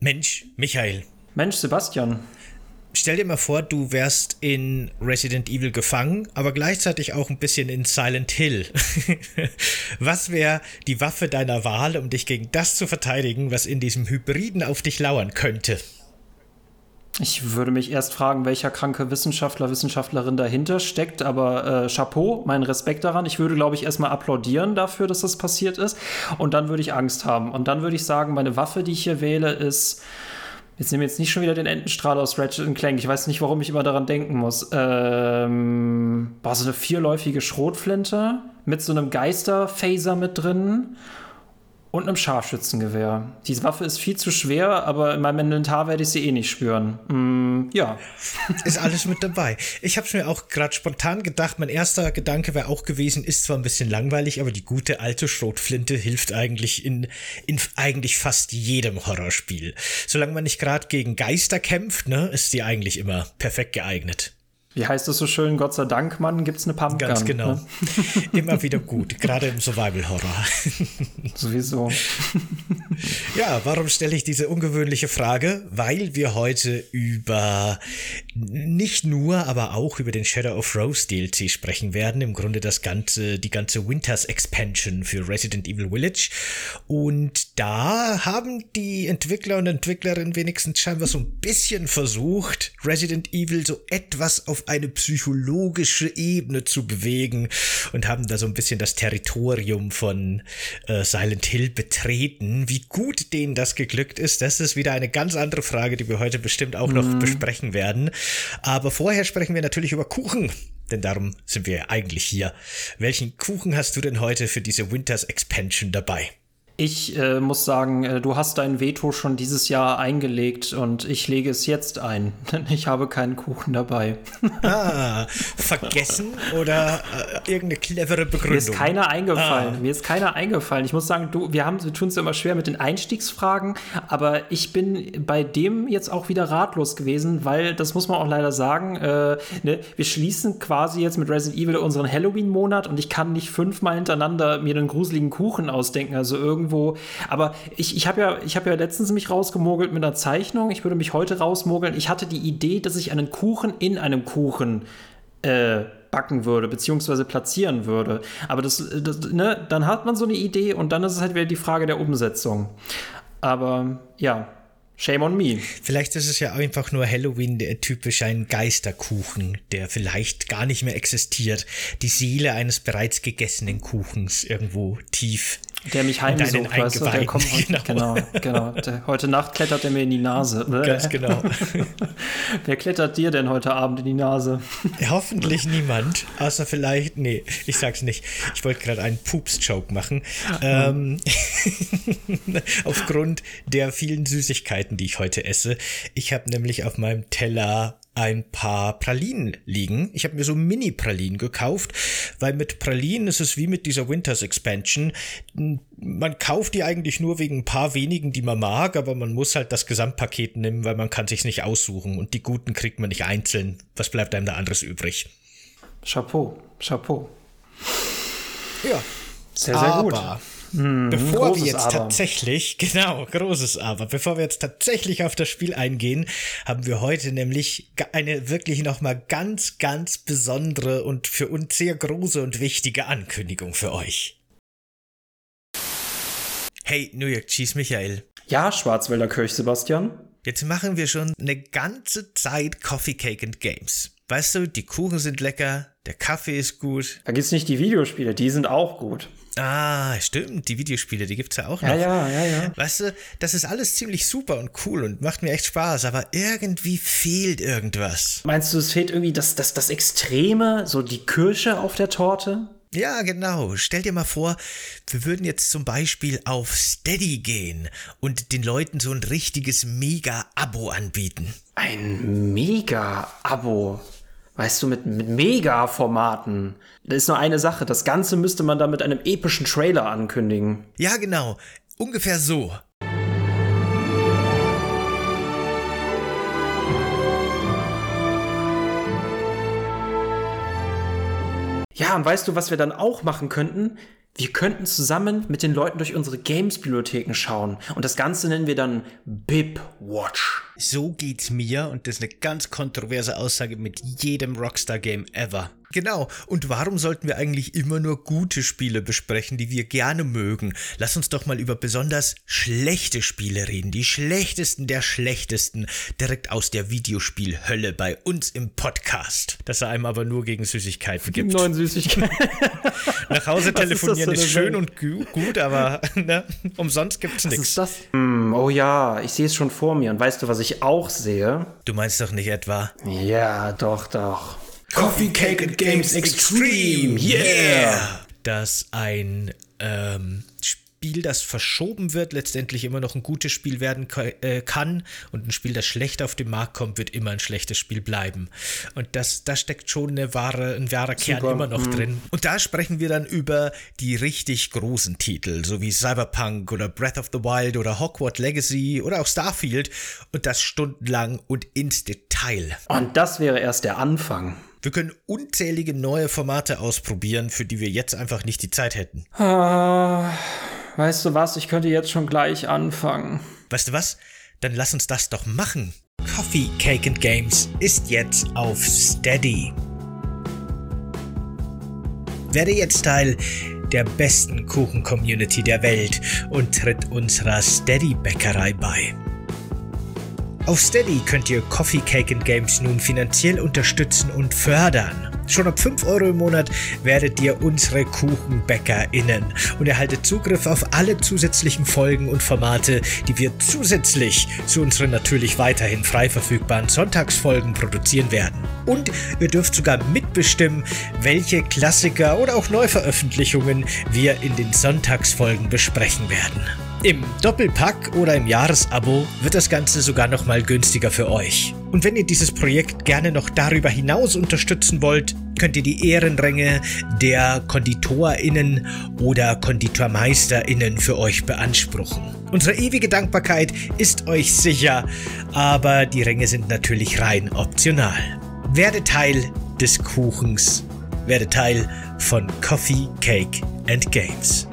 Mensch, Michael. Mensch, Sebastian. Stell dir mal vor, du wärst in Resident Evil gefangen, aber gleichzeitig auch ein bisschen in Silent Hill. was wäre die Waffe deiner Wahl, um dich gegen das zu verteidigen, was in diesem Hybriden auf dich lauern könnte? Ich würde mich erst fragen, welcher kranke Wissenschaftler, Wissenschaftlerin dahinter steckt, aber äh, Chapeau, mein Respekt daran. Ich würde, glaube ich, erstmal applaudieren dafür, dass das passiert ist. Und dann würde ich Angst haben. Und dann würde ich sagen, meine Waffe, die ich hier wähle, ist. Jetzt nehmen wir jetzt nicht schon wieder den Entenstrahl aus Ratchet Clank. Ich weiß nicht, warum ich immer daran denken muss. Ähm, war so eine vierläufige Schrotflinte mit so einem Geisterphaser mit drin und einem Scharfschützengewehr. Diese Waffe ist viel zu schwer, aber in meinem Inventar werde ich sie eh nicht spüren. Mm, ja. Ist alles mit dabei. Ich habe mir auch gerade spontan gedacht. Mein erster Gedanke wäre auch gewesen, ist zwar ein bisschen langweilig, aber die gute alte Schrotflinte hilft eigentlich in, in eigentlich fast jedem Horrorspiel. Solange man nicht gerade gegen Geister kämpft, ne, ist die eigentlich immer perfekt geeignet wie heißt es so schön, Gott sei Dank, Mann, gibt es eine Pumpgun. Ganz genau. Ne? Immer wieder gut, gerade im Survival-Horror. Sowieso. Ja, warum stelle ich diese ungewöhnliche Frage? Weil wir heute über nicht nur, aber auch über den Shadow of Rose DLC sprechen werden. Im Grunde das ganze, die ganze Winters Expansion für Resident Evil Village. Und da haben die Entwickler und Entwicklerinnen wenigstens scheinbar so ein bisschen versucht, Resident Evil so etwas auf eine psychologische Ebene zu bewegen und haben da so ein bisschen das Territorium von äh, Silent Hill betreten. Wie gut denen das geglückt ist, das ist wieder eine ganz andere Frage, die wir heute bestimmt auch noch mhm. besprechen werden. Aber vorher sprechen wir natürlich über Kuchen. Denn darum sind wir eigentlich hier. Welchen Kuchen hast du denn heute für diese Winters Expansion dabei? Ich äh, muss sagen, äh, du hast dein Veto schon dieses Jahr eingelegt und ich lege es jetzt ein, denn ich habe keinen Kuchen dabei. ah, vergessen oder äh, irgendeine clevere Begründung? Mir ist keiner eingefallen. Ah. Mir ist keiner eingefallen. Ich muss sagen, du, wir, haben, wir tun es immer schwer mit den Einstiegsfragen, aber ich bin bei dem jetzt auch wieder ratlos gewesen, weil das muss man auch leider sagen. Äh, ne, wir schließen quasi jetzt mit Resident Evil unseren Halloween-Monat und ich kann nicht fünfmal hintereinander mir einen gruseligen Kuchen ausdenken. Also irgendwie irgendwo. Aber ich, ich habe ja, hab ja letztens mich rausgemogelt mit einer Zeichnung. Ich würde mich heute rausmogeln. Ich hatte die Idee, dass ich einen Kuchen in einem Kuchen äh, backen würde, beziehungsweise platzieren würde. Aber das, das, ne, dann hat man so eine Idee und dann ist es halt wieder die Frage der Umsetzung. Aber ja, Shame on me. Vielleicht ist es ja einfach nur Halloween der typisch ein Geisterkuchen, der vielleicht gar nicht mehr existiert. Die Seele eines bereits gegessenen Kuchens irgendwo tief der mich heimsucht, weißt du, der kommt heute, genau, genau, genau. Der, heute Nacht klettert er mir in die Nase. Ganz genau. Wer klettert dir denn heute Abend in die Nase? Hoffentlich niemand, außer vielleicht, nee, ich sag's nicht. Ich wollte gerade einen Poops-Joke machen. Ähm, aufgrund der vielen Süßigkeiten, die ich heute esse. Ich habe nämlich auf meinem Teller ein paar Pralinen liegen. Ich habe mir so Mini-Pralinen gekauft, weil mit Pralinen ist es wie mit dieser Winters Expansion. Man kauft die eigentlich nur wegen ein paar wenigen, die man mag, aber man muss halt das Gesamtpaket nehmen, weil man kann sich's nicht aussuchen und die guten kriegt man nicht einzeln. Was bleibt einem da anderes übrig? Chapeau, Chapeau. Ja. Sehr, sehr aber, gut. Mhm, bevor wir jetzt Aber. tatsächlich, genau, großes Aber, bevor wir jetzt tatsächlich auf das Spiel eingehen, haben wir heute nämlich eine wirklich nochmal ganz, ganz besondere und für uns sehr große und wichtige Ankündigung für euch. Hey, New York Cheese Michael. Ja, Schwarzwälder Kirch Sebastian. Jetzt machen wir schon eine ganze Zeit Coffee Cake and Games. Weißt du, die Kuchen sind lecker, der Kaffee ist gut. Da gibt's nicht die Videospiele, die sind auch gut. Ah, stimmt, die Videospiele, die gibt's ja auch noch. Ja, ja, ja, ja. Weißt du, das ist alles ziemlich super und cool und macht mir echt Spaß, aber irgendwie fehlt irgendwas. Meinst du, es fehlt irgendwie das, das, das Extreme, so die Kirsche auf der Torte? Ja, genau. Stell dir mal vor, wir würden jetzt zum Beispiel auf Steady gehen und den Leuten so ein richtiges Mega-Abo anbieten. Ein Mega-Abo? Weißt du, mit, mit Mega-Formaten. Da ist nur eine Sache. Das Ganze müsste man dann mit einem epischen Trailer ankündigen. Ja, genau. Ungefähr so. Ja, und weißt du, was wir dann auch machen könnten? Wir könnten zusammen mit den Leuten durch unsere Games-Bibliotheken schauen. Und das Ganze nennen wir dann Bip Watch. So geht's mir und das ist eine ganz kontroverse Aussage mit jedem Rockstar-Game ever. Genau. Und warum sollten wir eigentlich immer nur gute Spiele besprechen, die wir gerne mögen? Lass uns doch mal über besonders schlechte Spiele reden. Die schlechtesten der schlechtesten. Direkt aus der Videospielhölle bei uns im Podcast. Dass er einem aber nur gegen Süßigkeiten gibt. Neuen Süßigkeiten. Nach Hause telefonieren ist, ist schön und gut, aber ne, umsonst gibt's nichts. Was ist das? Mm, oh ja, ich sehe es schon vor mir. Und weißt du, was ich auch sehe? Du meinst doch nicht etwa? Ja, doch, doch. Coffee Cake and Games Extreme, yeah! Dass ein ähm, Spiel, das verschoben wird, letztendlich immer noch ein gutes Spiel werden äh, kann und ein Spiel, das schlecht auf den Markt kommt, wird immer ein schlechtes Spiel bleiben. Und das, da steckt schon eine wahre, ein wahrer Kern immer noch mhm. drin. Und da sprechen wir dann über die richtig großen Titel, so wie Cyberpunk oder Breath of the Wild oder Hogwarts Legacy oder auch Starfield und das stundenlang und ins Detail. Und das wäre erst der Anfang. Wir können unzählige neue Formate ausprobieren, für die wir jetzt einfach nicht die Zeit hätten. Ah, weißt du was, ich könnte jetzt schon gleich anfangen. Weißt du was? Dann lass uns das doch machen. Coffee, Cake and Games ist jetzt auf Steady. Werde jetzt Teil der besten Kuchen-Community der Welt und tritt unserer Steady-Bäckerei bei. Auf Steady könnt ihr Coffee Cake and Games nun finanziell unterstützen und fördern. Schon ab 5 Euro im Monat werdet ihr unsere KuchenbäckerInnen und erhaltet Zugriff auf alle zusätzlichen Folgen und Formate, die wir zusätzlich zu unseren natürlich weiterhin frei verfügbaren Sonntagsfolgen produzieren werden. Und ihr dürft sogar mitbestimmen, welche Klassiker oder auch Neuveröffentlichungen wir in den Sonntagsfolgen besprechen werden. Im Doppelpack oder im Jahresabo wird das Ganze sogar noch mal günstiger für euch. Und wenn ihr dieses Projekt gerne noch darüber hinaus unterstützen wollt, könnt ihr die Ehrenränge der KonditorInnen oder KonditormeisterInnen für euch beanspruchen. Unsere ewige Dankbarkeit ist euch sicher, aber die Ränge sind natürlich rein optional. Werde Teil des Kuchens. Werde Teil von Coffee, Cake and Games.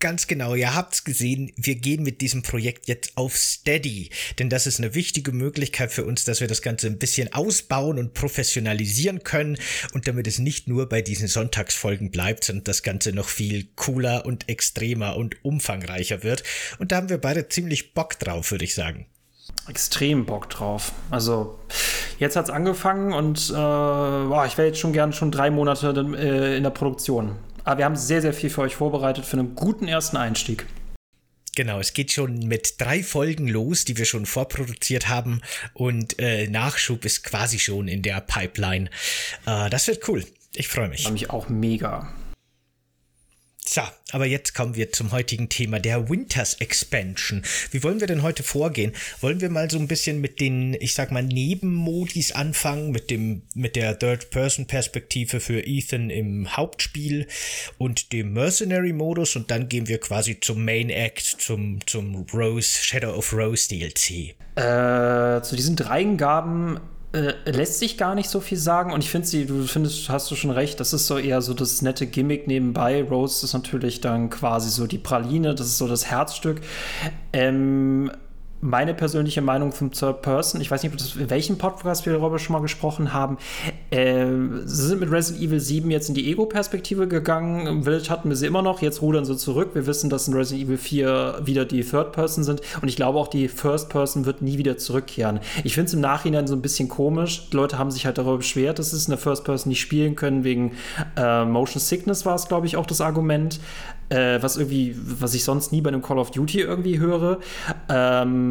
Ganz genau, ihr habt's gesehen, wir gehen mit diesem Projekt jetzt auf Steady, denn das ist eine wichtige Möglichkeit für uns, dass wir das Ganze ein bisschen ausbauen und professionalisieren können und damit es nicht nur bei diesen Sonntagsfolgen bleibt, sondern das Ganze noch viel cooler und extremer und umfangreicher wird. Und da haben wir beide ziemlich Bock drauf, würde ich sagen. Extrem Bock drauf. Also jetzt hat's angefangen und äh, boah, ich wäre jetzt schon gern schon drei Monate äh, in der Produktion. Aber wir haben sehr, sehr viel für euch vorbereitet für einen guten ersten Einstieg. Genau, es geht schon mit drei Folgen los, die wir schon vorproduziert haben und äh, Nachschub ist quasi schon in der Pipeline. Äh, das wird cool. Ich freue mich. Ich freue mich auch mega. So, aber jetzt kommen wir zum heutigen Thema der Winters Expansion. Wie wollen wir denn heute vorgehen? Wollen wir mal so ein bisschen mit den, ich sag mal, Nebenmodis anfangen, mit dem, mit der Third-Person-Perspektive für Ethan im Hauptspiel und dem Mercenary-Modus und dann gehen wir quasi zum Main Act, zum, zum Rose, Shadow of Rose DLC. Äh, zu diesen Dreingaben äh, lässt sich gar nicht so viel sagen und ich finde sie, du findest, hast du schon recht, das ist so eher so das nette Gimmick nebenbei. Rose ist natürlich dann quasi so die Praline, das ist so das Herzstück. Ähm, meine persönliche Meinung zum Third Person, ich weiß nicht, in welchem Podcast wir darüber schon mal gesprochen haben, äh, sie sind mit Resident Evil 7 jetzt in die Ego-Perspektive gegangen. Im Village hatten wir sie immer noch, jetzt rudern sie zurück. Wir wissen, dass in Resident Evil 4 wieder die Third Person sind und ich glaube auch, die First Person wird nie wieder zurückkehren. Ich finde es im Nachhinein so ein bisschen komisch. Die Leute haben sich halt darüber beschwert, dass es in der First Person nicht spielen können, wegen äh, Motion Sickness war es, glaube ich, auch das Argument äh, was irgendwie, was ich sonst nie bei einem Call of Duty irgendwie höre. Ähm,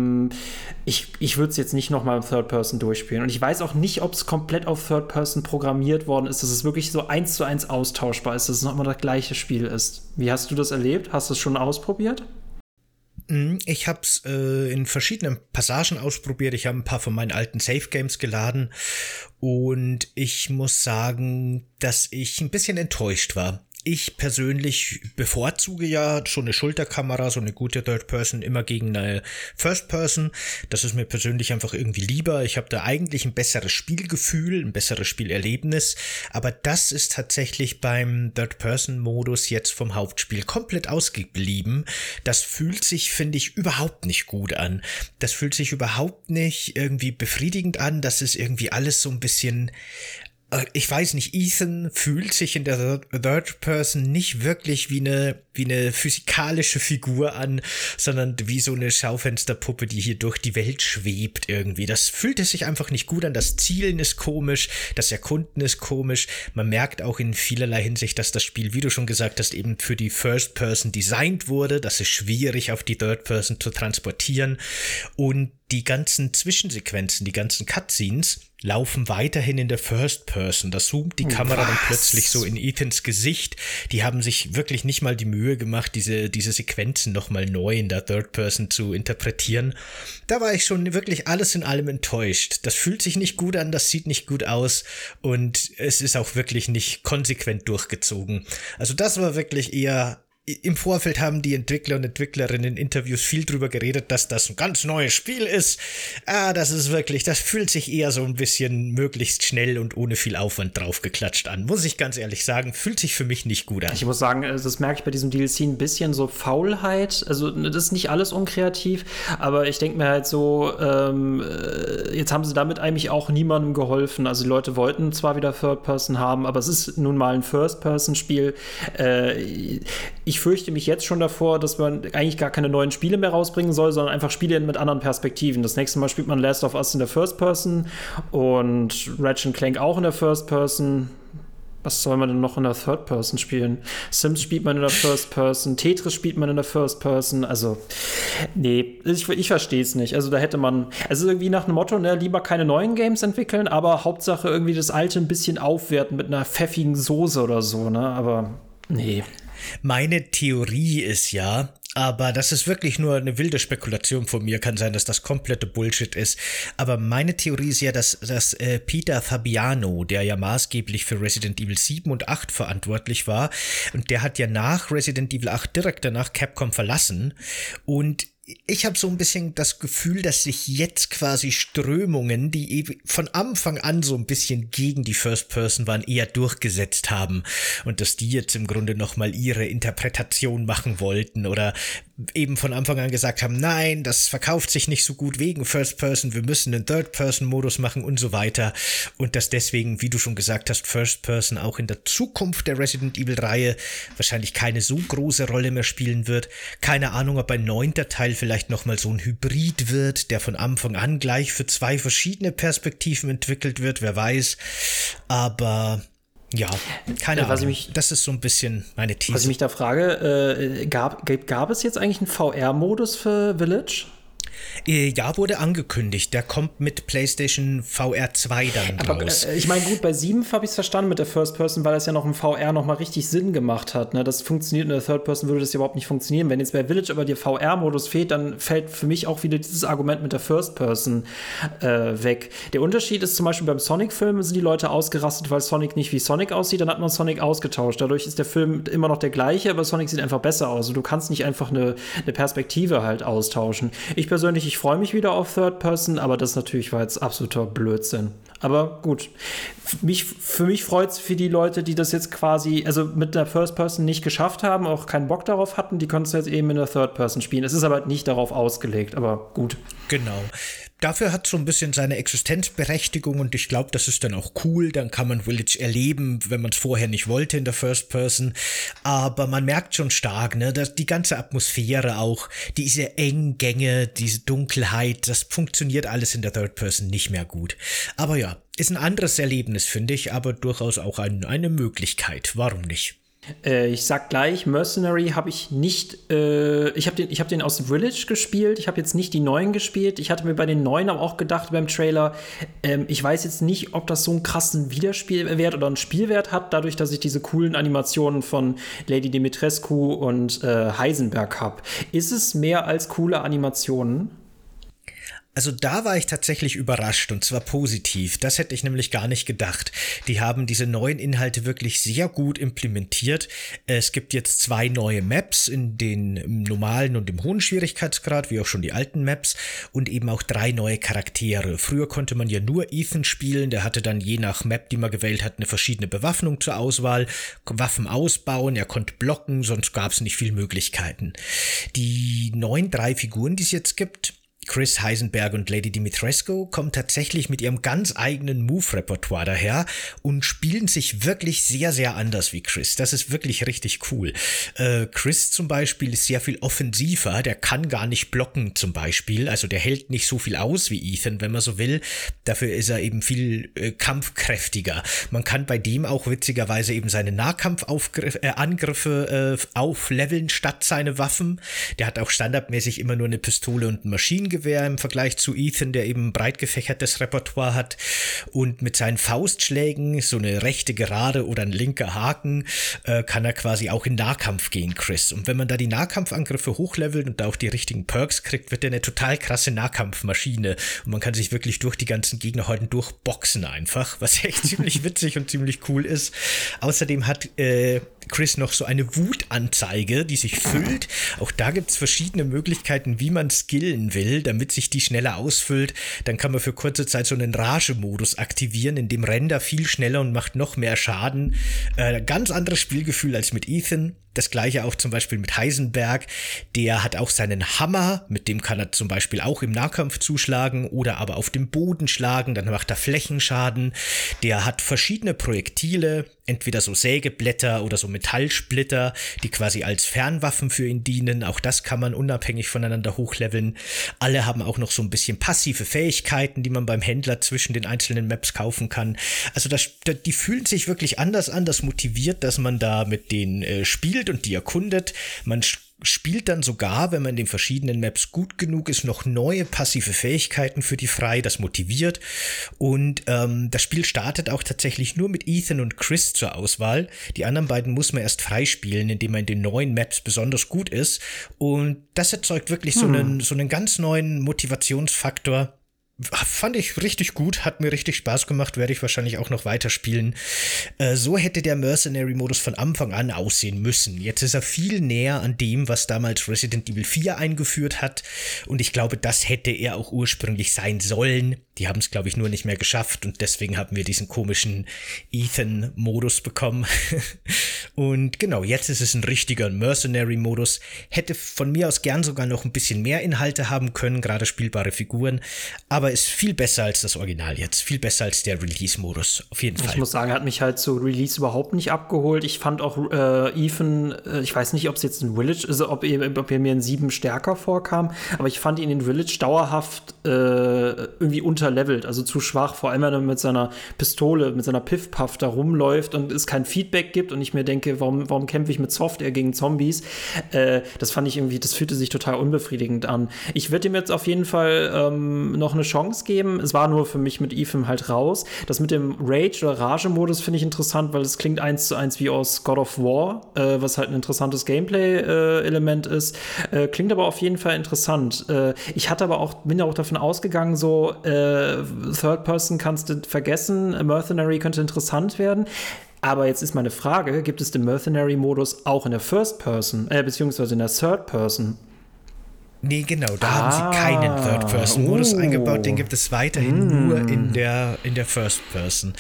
ich ich würde es jetzt nicht nochmal im Third Person durchspielen. Und ich weiß auch nicht, ob es komplett auf Third Person programmiert worden ist, dass es wirklich so eins zu eins austauschbar ist, dass es nochmal das gleiche Spiel ist. Wie hast du das erlebt? Hast du es schon ausprobiert? Mhm, ich habe es äh, in verschiedenen Passagen ausprobiert. Ich habe ein paar von meinen alten Safe Games geladen und ich muss sagen, dass ich ein bisschen enttäuscht war ich persönlich bevorzuge ja schon eine Schulterkamera, so eine gute Third Person immer gegen eine First Person. Das ist mir persönlich einfach irgendwie lieber. Ich habe da eigentlich ein besseres Spielgefühl, ein besseres Spielerlebnis. Aber das ist tatsächlich beim Third Person Modus jetzt vom Hauptspiel komplett ausgeblieben. Das fühlt sich, finde ich, überhaupt nicht gut an. Das fühlt sich überhaupt nicht irgendwie befriedigend an. Das ist irgendwie alles so ein bisschen ich weiß nicht, Ethan fühlt sich in der Third Person nicht wirklich wie eine, wie eine physikalische Figur an, sondern wie so eine Schaufensterpuppe, die hier durch die Welt schwebt irgendwie. Das fühlt es sich einfach nicht gut an. Das Zielen ist komisch, das Erkunden ist komisch. Man merkt auch in vielerlei Hinsicht, dass das Spiel, wie du schon gesagt hast, eben für die First Person designt wurde. Das ist schwierig auf die Third Person zu transportieren. Und die ganzen Zwischensequenzen, die ganzen Cutscenes laufen weiterhin in der First Person. Da zoomt die Kamera Was? dann plötzlich so in Ethans Gesicht. Die haben sich wirklich nicht mal die Mühe gemacht, diese, diese Sequenzen nochmal neu in der Third Person zu interpretieren. Da war ich schon wirklich alles in allem enttäuscht. Das fühlt sich nicht gut an, das sieht nicht gut aus und es ist auch wirklich nicht konsequent durchgezogen. Also das war wirklich eher im Vorfeld haben die Entwickler und Entwicklerinnen in Interviews viel drüber geredet, dass das ein ganz neues Spiel ist. Ah, das ist wirklich, das fühlt sich eher so ein bisschen möglichst schnell und ohne viel Aufwand draufgeklatscht an. Muss ich ganz ehrlich sagen, fühlt sich für mich nicht gut an. Ich muss sagen, äh, das merke ich bei diesem DLC ein bisschen so Faulheit. Also, ne, das ist nicht alles unkreativ, aber ich denke mir halt so, ähm, äh, jetzt haben sie damit eigentlich auch niemandem geholfen. Also, die Leute wollten zwar wieder Third Person haben, aber es ist nun mal ein First-Person-Spiel. Äh, ich fürchte mich jetzt schon davor, dass man eigentlich gar keine neuen Spiele mehr rausbringen soll, sondern einfach Spiele mit anderen Perspektiven. Das nächste Mal spielt man Last of Us in der First Person und Ratchet Clank auch in der First Person. Was soll man denn noch in der Third Person spielen? Sims spielt man in der First Person, Tetris spielt man in der First Person. Also, nee, ich, ich verstehe es nicht. Also, da hätte man, also irgendwie nach dem Motto, ne, lieber keine neuen Games entwickeln, aber Hauptsache irgendwie das alte ein bisschen aufwerten mit einer pfeffigen Soße oder so, ne? Aber nee. Meine Theorie ist ja, aber das ist wirklich nur eine wilde Spekulation von mir. Kann sein, dass das komplette Bullshit ist. Aber meine Theorie ist ja, dass, dass äh, Peter Fabiano, der ja maßgeblich für Resident Evil 7 und 8 verantwortlich war, und der hat ja nach Resident Evil 8 direkt danach Capcom verlassen und ich habe so ein bisschen das Gefühl, dass sich jetzt quasi Strömungen, die von Anfang an so ein bisschen gegen die First Person waren, eher durchgesetzt haben. Und dass die jetzt im Grunde noch mal ihre Interpretation machen wollten oder eben von Anfang an gesagt haben, nein, das verkauft sich nicht so gut wegen First Person, wir müssen einen Third Person Modus machen und so weiter und dass deswegen, wie du schon gesagt hast, First Person auch in der Zukunft der Resident Evil Reihe wahrscheinlich keine so große Rolle mehr spielen wird. Keine Ahnung, ob ein neunter Teil vielleicht nochmal so ein Hybrid wird, der von Anfang an gleich für zwei verschiedene Perspektiven entwickelt wird, wer weiß. Aber ja, keine äh, Ahnung. Mich, das ist so ein bisschen meine These. Was ich mich da frage, äh, gab, gab es jetzt eigentlich einen VR-Modus für Village? Äh, ja, wurde angekündigt. Der kommt mit PlayStation VR 2 dann Aber, raus. Äh, ich meine, gut, bei 7 habe ich es verstanden mit der First Person, weil das ja noch im VR noch mal richtig Sinn gemacht hat. Ne? Das funktioniert in der Third Person, würde das ja überhaupt nicht funktionieren. Wenn jetzt bei Village aber der VR-Modus fehlt, dann fällt für mich auch wieder dieses Argument mit der First Person äh, weg. Der Unterschied ist zum Beispiel beim Sonic-Film sind die Leute ausgerastet, weil Sonic nicht wie Sonic aussieht, dann hat man Sonic ausgetauscht. Dadurch ist der Film immer noch der gleiche, aber Sonic sieht einfach besser aus. Also du kannst nicht einfach eine, eine Perspektive halt austauschen. Ich persönlich persönlich, ich freue mich wieder auf Third Person, aber das natürlich war jetzt absoluter Blödsinn. Aber gut, mich, für mich freut es für die Leute, die das jetzt quasi, also mit der First Person nicht geschafft haben, auch keinen Bock darauf hatten, die können es jetzt eben in der Third Person spielen. Es ist aber nicht darauf ausgelegt, aber gut. Genau dafür hat so ein bisschen seine Existenzberechtigung und ich glaube, das ist dann auch cool. Dann kann man Village erleben, wenn man es vorher nicht wollte in der First Person. Aber man merkt schon stark, ne, dass die ganze Atmosphäre auch, diese engen Gänge, diese Dunkelheit, das funktioniert alles in der Third Person nicht mehr gut. Aber ja, ist ein anderes Erlebnis, finde ich, aber durchaus auch ein, eine Möglichkeit. Warum nicht? Äh, ich sag gleich, Mercenary habe ich nicht, äh, ich habe den, hab den aus Village gespielt, ich habe jetzt nicht die neuen gespielt. Ich hatte mir bei den neuen aber auch gedacht beim Trailer, ähm, ich weiß jetzt nicht, ob das so einen krassen Wiederspielwert oder einen Spielwert hat, dadurch, dass ich diese coolen Animationen von Lady Dimitrescu und äh, Heisenberg habe. Ist es mehr als coole Animationen? Also da war ich tatsächlich überrascht und zwar positiv. Das hätte ich nämlich gar nicht gedacht. Die haben diese neuen Inhalte wirklich sehr gut implementiert. Es gibt jetzt zwei neue Maps in den normalen und im hohen Schwierigkeitsgrad, wie auch schon die alten Maps und eben auch drei neue Charaktere. Früher konnte man ja nur Ethan spielen, der hatte dann je nach Map, die man gewählt hat, eine verschiedene Bewaffnung zur Auswahl, Waffen ausbauen, er konnte blocken, sonst gab es nicht viel Möglichkeiten. Die neuen drei Figuren, die es jetzt gibt, Chris Heisenberg und Lady Dimitrescu kommen tatsächlich mit ihrem ganz eigenen Move-Repertoire daher und spielen sich wirklich sehr, sehr anders wie Chris. Das ist wirklich richtig cool. Äh, Chris zum Beispiel ist sehr viel offensiver, der kann gar nicht blocken zum Beispiel, also der hält nicht so viel aus wie Ethan, wenn man so will. Dafür ist er eben viel äh, kampfkräftiger. Man kann bei dem auch witzigerweise eben seine Nahkampfangriffe äh, aufleveln statt seine Waffen. Der hat auch standardmäßig immer nur eine Pistole und ein Maschinengewehr Maschinengewehr im Vergleich zu Ethan, der eben breit gefächertes Repertoire hat und mit seinen Faustschlägen, so eine rechte Gerade oder ein linker Haken, äh, kann er quasi auch in Nahkampf gehen, Chris. Und wenn man da die Nahkampfangriffe hochlevelt und da auch die richtigen Perks kriegt, wird er eine total krasse Nahkampfmaschine und man kann sich wirklich durch die ganzen Gegner heute durchboxen einfach, was echt ziemlich witzig und ziemlich cool ist. Außerdem hat äh, Chris noch so eine Wutanzeige, die sich füllt. Auch da gibt es verschiedene Möglichkeiten, wie man skillen will, damit sich die schneller ausfüllt. Dann kann man für kurze Zeit so einen Rage-Modus aktivieren, in dem rennt er viel schneller und macht noch mehr Schaden. Äh, ganz anderes Spielgefühl als mit Ethan. Das gleiche auch zum Beispiel mit Heisenberg. Der hat auch seinen Hammer, mit dem kann er zum Beispiel auch im Nahkampf zuschlagen oder aber auf dem Boden schlagen, dann macht er Flächenschaden. Der hat verschiedene Projektile, entweder so Sägeblätter oder so Metallsplitter, die quasi als Fernwaffen für ihn dienen. Auch das kann man unabhängig voneinander hochleveln. Alle haben auch noch so ein bisschen passive Fähigkeiten, die man beim Händler zwischen den einzelnen Maps kaufen kann. Also das, die fühlen sich wirklich anders an. Das motiviert, dass man da mit denen äh, spielt spielt und die erkundet. Man spielt dann sogar, wenn man in den verschiedenen Maps gut genug ist, noch neue passive Fähigkeiten für die frei. Das motiviert. Und ähm, das Spiel startet auch tatsächlich nur mit Ethan und Chris zur Auswahl. Die anderen beiden muss man erst freispielen, indem man in den neuen Maps besonders gut ist. Und das erzeugt wirklich hm. so, einen, so einen ganz neuen Motivationsfaktor Fand ich richtig gut, hat mir richtig Spaß gemacht, werde ich wahrscheinlich auch noch weiterspielen. Äh, so hätte der Mercenary-Modus von Anfang an aussehen müssen. Jetzt ist er viel näher an dem, was damals Resident Evil 4 eingeführt hat. Und ich glaube, das hätte er auch ursprünglich sein sollen. Die haben es, glaube ich, nur nicht mehr geschafft und deswegen haben wir diesen komischen Ethan-Modus bekommen. und genau, jetzt ist es ein richtiger Mercenary-Modus. Hätte von mir aus gern sogar noch ein bisschen mehr Inhalte haben können, gerade spielbare Figuren. Aber aber ist viel besser als das Original jetzt. Viel besser als der Release-Modus. Auf jeden Fall. Ich muss sagen, er hat mich halt zu Release überhaupt nicht abgeholt. Ich fand auch äh, Ethan, äh, ich weiß nicht, ob es jetzt in Village ist, ob er, ob er mir in sieben stärker vorkam, aber ich fand ihn in Village dauerhaft äh, irgendwie unterlevelt, also zu schwach. Vor allem, wenn er mit seiner Pistole, mit seiner Piff-Puff da rumläuft und es kein Feedback gibt und ich mir denke, warum, warum kämpfe ich mit Software gegen Zombies? Äh, das fand ich irgendwie, das fühlte sich total unbefriedigend an. Ich würde ihm jetzt auf jeden Fall ähm, noch eine Chance Chance geben. Es war nur für mich mit Ethan halt raus. Das mit dem Rage- oder Rage-Modus finde ich interessant, weil es klingt eins zu eins wie aus God of War, äh, was halt ein interessantes Gameplay-Element äh, ist. Äh, klingt aber auf jeden Fall interessant. Äh, ich hatte aber auch, bin ja auch davon ausgegangen, so äh, Third Person kannst du vergessen, Mercenary könnte interessant werden. Aber jetzt ist meine Frage, gibt es den Mercenary-Modus auch in der First Person, äh, beziehungsweise in der Third Person? Nee, genau, da ah, haben sie keinen ah, Third-Person-Modus oh. eingebaut, den gibt es weiterhin mm. nur in der, in der First-Person.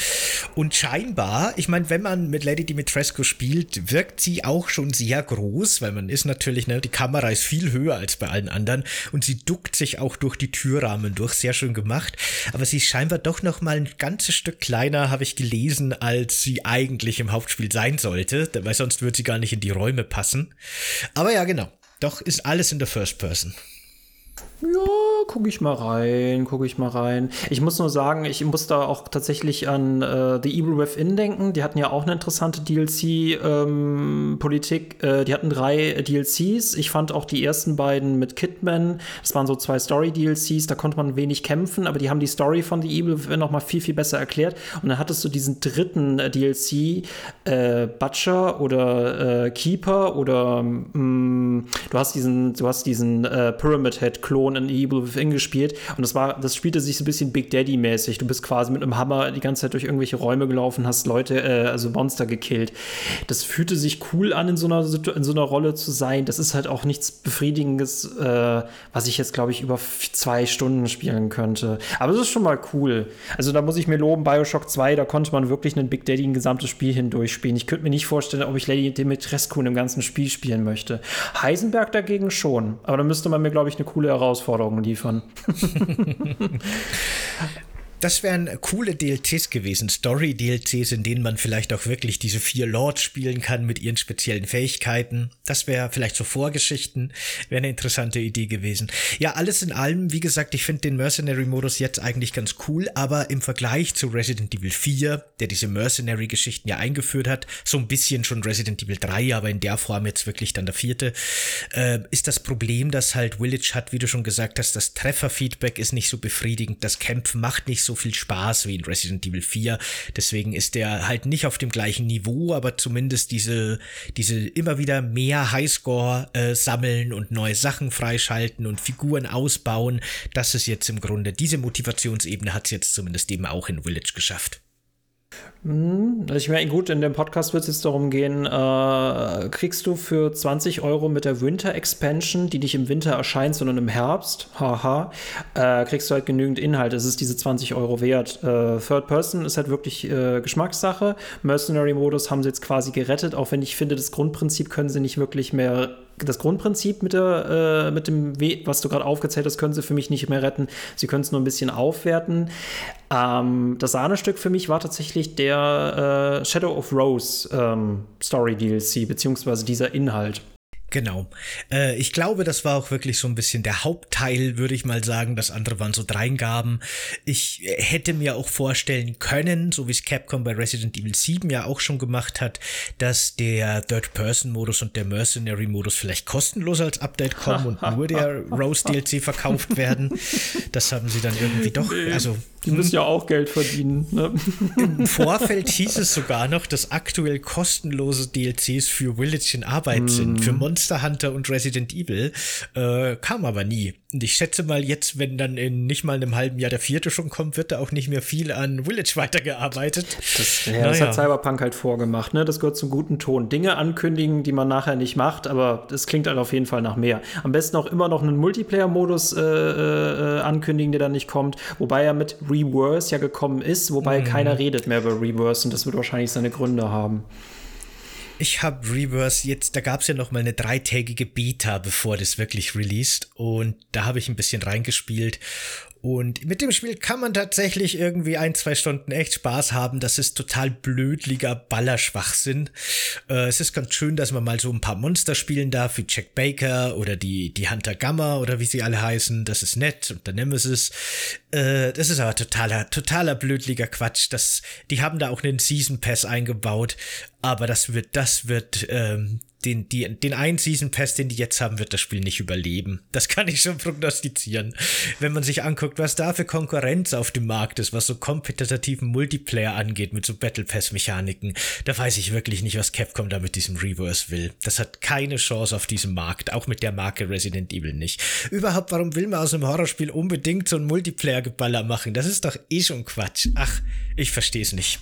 Und scheinbar, ich meine, wenn man mit Lady Dimitrescu spielt, wirkt sie auch schon sehr groß, weil man ist natürlich, ne, die Kamera ist viel höher als bei allen anderen und sie duckt sich auch durch die Türrahmen durch, sehr schön gemacht. Aber sie ist scheinbar doch noch mal ein ganzes Stück kleiner, habe ich gelesen, als sie eigentlich im Hauptspiel sein sollte, weil sonst würde sie gar nicht in die Räume passen. Aber ja, genau. Doch ist alles in der First Person. Ja, gucke ich mal rein, gucke ich mal rein. Ich muss nur sagen, ich muss da auch tatsächlich an äh, The Evil Within denken. Die hatten ja auch eine interessante DLC-Politik. Ähm, äh, die hatten drei DLCs. Ich fand auch die ersten beiden mit Kidman. Das waren so zwei Story-DLCs. Da konnte man wenig kämpfen, aber die haben die Story von The Evil Within noch mal viel, viel besser erklärt. Und dann hattest du diesen dritten äh, DLC, äh, Butcher oder äh, Keeper oder mh, mm, du hast diesen, du hast diesen äh, Pyramid Head-Klon in Evil Within gespielt und das war, das spielte sich so ein bisschen Big Daddy-mäßig. Du bist quasi mit einem Hammer die ganze Zeit durch irgendwelche Räume gelaufen, hast Leute, äh, also Monster gekillt. Das fühlte sich cool an, in so einer, in so einer Rolle zu sein. Das ist halt auch nichts Befriedigendes, äh, was ich jetzt, glaube ich, über zwei Stunden spielen könnte. Aber es ist schon mal cool. Also da muss ich mir loben, Bioshock 2, da konnte man wirklich einen Big Daddy ein gesamtes Spiel hindurch spielen. Ich könnte mir nicht vorstellen, ob ich Lady Dimitrescu in dem ganzen Spiel spielen möchte. Heisenberg dagegen schon. Aber da müsste man mir, glaube ich, eine coole Herausforderung liefern. Das wären coole DLCs gewesen, Story-DLCs, in denen man vielleicht auch wirklich diese vier Lords spielen kann mit ihren speziellen Fähigkeiten. Das wäre vielleicht so Vorgeschichten, wäre eine interessante Idee gewesen. Ja, alles in allem, wie gesagt, ich finde den Mercenary-Modus jetzt eigentlich ganz cool, aber im Vergleich zu Resident Evil 4, der diese Mercenary-Geschichten ja eingeführt hat, so ein bisschen schon Resident Evil 3, aber in der Form jetzt wirklich dann der vierte, äh, ist das Problem, dass halt Village hat, wie du schon gesagt hast, das Trefferfeedback ist nicht so befriedigend, das Kämpfen macht nicht so viel Spaß wie in Resident Evil 4. Deswegen ist der halt nicht auf dem gleichen Niveau, aber zumindest diese, diese immer wieder mehr Highscore äh, sammeln und neue Sachen freischalten und Figuren ausbauen. Das ist jetzt im Grunde, diese Motivationsebene hat es jetzt zumindest eben auch in Village geschafft. Hm, also ich meine, gut, in dem Podcast wird es jetzt darum gehen, äh, kriegst du für 20 Euro mit der Winter Expansion, die nicht im Winter erscheint, sondern im Herbst, haha, äh, kriegst du halt genügend Inhalt. Es ist diese 20 Euro wert. Äh, Third Person ist halt wirklich äh, Geschmackssache. Mercenary-Modus haben sie jetzt quasi gerettet, auch wenn ich finde, das Grundprinzip können sie nicht wirklich mehr das Grundprinzip mit, der, äh, mit dem, We was du gerade aufgezählt hast, können sie für mich nicht mehr retten. Sie können es nur ein bisschen aufwerten. Ähm, das Sahnestück für mich war tatsächlich der äh, Shadow of Rose ähm, Story DLC, beziehungsweise dieser Inhalt. Genau. Äh, ich glaube, das war auch wirklich so ein bisschen der Hauptteil, würde ich mal sagen. Das andere waren so Dreingaben. Ich hätte mir auch vorstellen können, so wie es Capcom bei Resident Evil 7 ja auch schon gemacht hat, dass der Third-Person-Modus und der Mercenary-Modus vielleicht kostenlos als Update kommen und nur der Rose DLC verkauft werden. Das haben sie dann irgendwie doch, also die müssen ja auch Geld verdienen. Ne? Im Vorfeld hieß es sogar noch, dass aktuell kostenlose DLCs für Village in Arbeit mm. sind, für Monster Hunter und Resident Evil. Äh, kam aber nie. Und ich schätze mal jetzt, wenn dann in nicht mal einem halben Jahr der vierte schon kommt, wird da auch nicht mehr viel an Village weitergearbeitet. Das, ja, naja. das hat Cyberpunk halt vorgemacht, ne? Das gehört zum guten Ton. Dinge ankündigen, die man nachher nicht macht, aber das klingt halt auf jeden Fall nach mehr. Am besten auch immer noch einen Multiplayer-Modus äh, äh, ankündigen, der dann nicht kommt, wobei er mit Reverse ja gekommen ist, wobei mhm. keiner redet mehr über Reverse und das wird wahrscheinlich seine Gründe haben. Ich habe Reverse jetzt, da gab es ja noch mal eine dreitägige Beta, bevor das wirklich released. Und da habe ich ein bisschen reingespielt und mit dem Spiel kann man tatsächlich irgendwie ein, zwei Stunden echt Spaß haben. Das ist total blödliger Ballerschwachsinn. Äh, es ist ganz schön, dass man mal so ein paar Monster spielen darf, wie Jack Baker oder die, die Hunter Gamma oder wie sie alle heißen. Das ist nett und der Nemesis. Äh, das ist aber totaler, totaler blödliger Quatsch. Das, die haben da auch einen Season Pass eingebaut. Aber das wird, das wird ähm, den, die, den einen Season Pass, den die jetzt haben, wird das Spiel nicht überleben. Das kann ich schon prognostizieren. Wenn man sich anguckt, was da für Konkurrenz auf dem Markt ist, was so kompetitiven Multiplayer angeht, mit so Battle Pass Mechaniken, da weiß ich wirklich nicht, was Capcom da mit diesem Reverse will. Das hat keine Chance auf diesem Markt, auch mit der Marke Resident Evil nicht. Überhaupt, warum will man aus einem Horrorspiel unbedingt so ein Multiplayer-Geballer machen? Das ist doch eh schon Quatsch. Ach, ich verstehe es nicht.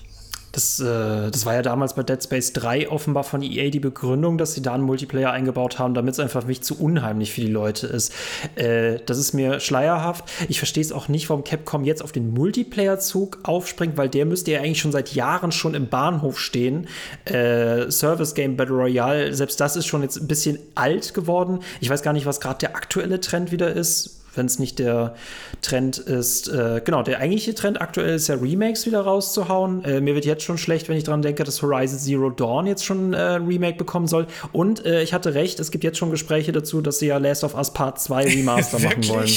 Das, äh, das war ja damals bei Dead Space 3 offenbar von EA die Begründung, dass sie da einen Multiplayer eingebaut haben, damit es einfach nicht zu unheimlich für die Leute ist. Äh, das ist mir schleierhaft. Ich verstehe es auch nicht, warum Capcom jetzt auf den Multiplayer-Zug aufspringt, weil der müsste ja eigentlich schon seit Jahren schon im Bahnhof stehen. Äh, Service Game Battle Royale, selbst das ist schon jetzt ein bisschen alt geworden. Ich weiß gar nicht, was gerade der aktuelle Trend wieder ist wenn es nicht der Trend ist. Äh, genau, der eigentliche Trend aktuell ist ja Remakes wieder rauszuhauen. Äh, mir wird jetzt schon schlecht, wenn ich daran denke, dass Horizon Zero Dawn jetzt schon äh, Remake bekommen soll. Und äh, ich hatte recht, es gibt jetzt schon Gespräche dazu, dass sie ja Last of Us Part 2 Remaster machen wollen.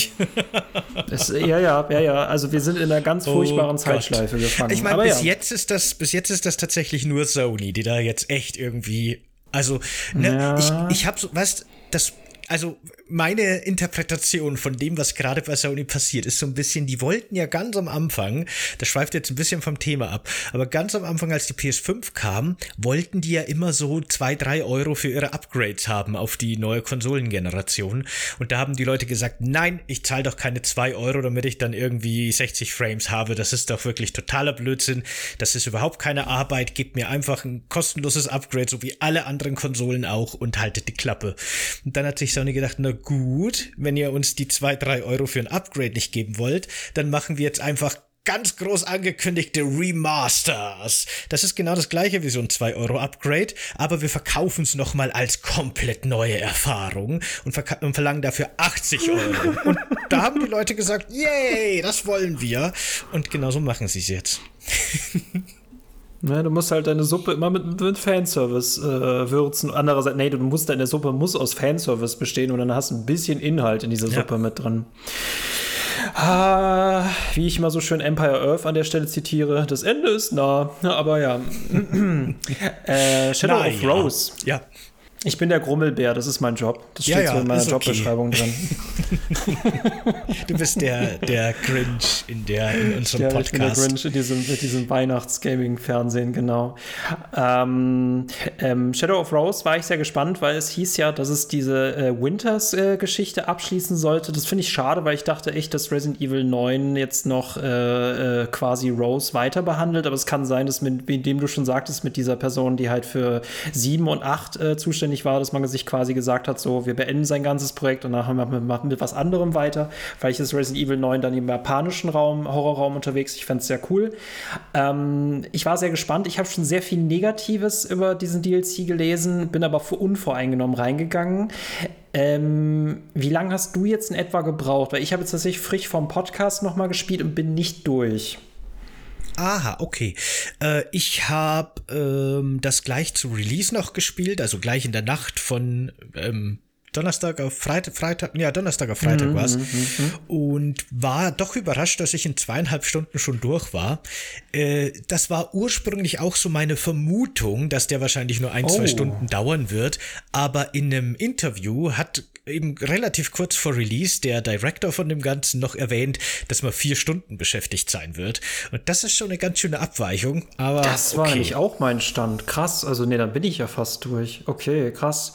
es, ja, ja, ja, ja. Also wir sind in einer ganz oh furchtbaren oh Zeitschleife gefangen. Ich meine, bis ja. jetzt ist das, bis jetzt ist das tatsächlich nur Sony, die da jetzt echt irgendwie. Also, ne, ja. ich, ich habe so, weißt, das also meine Interpretation von dem, was gerade bei Sony passiert, ist so ein bisschen, die wollten ja ganz am Anfang, das schweift jetzt ein bisschen vom Thema ab, aber ganz am Anfang, als die PS5 kam, wollten die ja immer so zwei, drei Euro für ihre Upgrades haben auf die neue Konsolengeneration. Und da haben die Leute gesagt, nein, ich zahle doch keine zwei Euro, damit ich dann irgendwie 60 Frames habe. Das ist doch wirklich totaler Blödsinn. Das ist überhaupt keine Arbeit. Gebt mir einfach ein kostenloses Upgrade, so wie alle anderen Konsolen auch, und haltet die Klappe. Und dann hat sich Sony gedacht, na gut, wenn ihr uns die zwei, drei Euro für ein Upgrade nicht geben wollt, dann machen wir jetzt einfach ganz groß angekündigte Remasters. Das ist genau das gleiche wie so ein 2-Euro-Upgrade, aber wir verkaufen es nochmal als komplett neue Erfahrung und, und, verlangen dafür 80 Euro. und da haben die Leute gesagt, yay, das wollen wir. Und genauso machen sie es jetzt. Ja, du musst halt deine Suppe immer mit, mit Fanservice äh, würzen. Andererseits, nee, du musst deine Suppe muss aus Fanservice bestehen und dann hast du ein bisschen Inhalt in dieser Suppe ja. mit drin. Ah, wie ich immer so schön Empire Earth an der Stelle zitiere, das Ende ist nah. Aber ja. äh, Shadow Na, of ja. Rose. Ja. Ich bin der Grummelbär, das ist mein Job. Das steht ja, ja, so in meiner Jobbeschreibung okay. drin. du bist der, der Grinch in, der, in unserem ja, Podcast. Ich bin der Grinch in diesem, diesem Weihnachts-Gaming-Fernsehen, genau. Ähm, ähm, Shadow of Rose war ich sehr gespannt, weil es hieß ja, dass es diese äh, Winters-Geschichte äh, abschließen sollte. Das finde ich schade, weil ich dachte echt, dass Resident Evil 9 jetzt noch äh, äh, quasi Rose weiter behandelt. Aber es kann sein, dass mit, mit dem du schon sagtest, mit dieser Person, die halt für 7 und 8 äh, zuständig zuständig war, dass man sich quasi gesagt hat, so, wir beenden sein ganzes Projekt und nachher machen wir mit was anderem weiter. Vielleicht ist Resident Evil 9 dann im japanischen Raum, Horrorraum unterwegs. Ich fände es sehr cool. Ähm, ich war sehr gespannt. Ich habe schon sehr viel Negatives über diesen DLC gelesen, bin aber unvoreingenommen reingegangen. Ähm, wie lange hast du jetzt in etwa gebraucht? Weil ich habe jetzt tatsächlich frisch vom Podcast nochmal gespielt und bin nicht durch. Aha, okay. Äh, ich habe ähm, das gleich zu Release noch gespielt, also gleich in der Nacht von ähm, Donnerstag auf Freitag, Freitag, ja, Donnerstag auf Freitag mhm, war es. Mhm, mhm. Und war doch überrascht, dass ich in zweieinhalb Stunden schon durch war. Äh, das war ursprünglich auch so meine Vermutung, dass der wahrscheinlich nur ein, oh. zwei Stunden dauern wird. Aber in einem Interview hat eben relativ kurz vor Release der Director von dem Ganzen noch erwähnt, dass man vier Stunden beschäftigt sein wird. Und das ist schon eine ganz schöne Abweichung. Aber das war okay. nämlich auch mein Stand. Krass. Also, nee, dann bin ich ja fast durch. Okay, krass.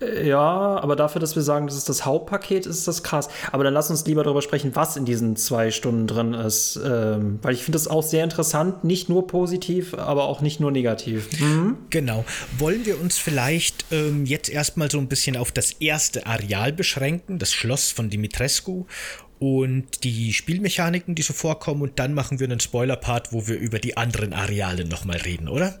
Ja, aber dafür, dass wir sagen, das ist das Hauptpaket, ist das krass. Aber dann lass uns lieber darüber sprechen, was in diesen zwei Stunden drin ist. Ähm, weil ich finde das auch sehr interessant, nicht nur positiv, aber auch nicht nur negativ. Mhm. Genau. Wollen wir uns vielleicht ähm, jetzt erstmal so ein bisschen auf das erste Areal beschränken, das Schloss von Dimitrescu und die Spielmechaniken, die so vorkommen, und dann machen wir einen Spoiler-Part, wo wir über die anderen Areale nochmal reden, oder?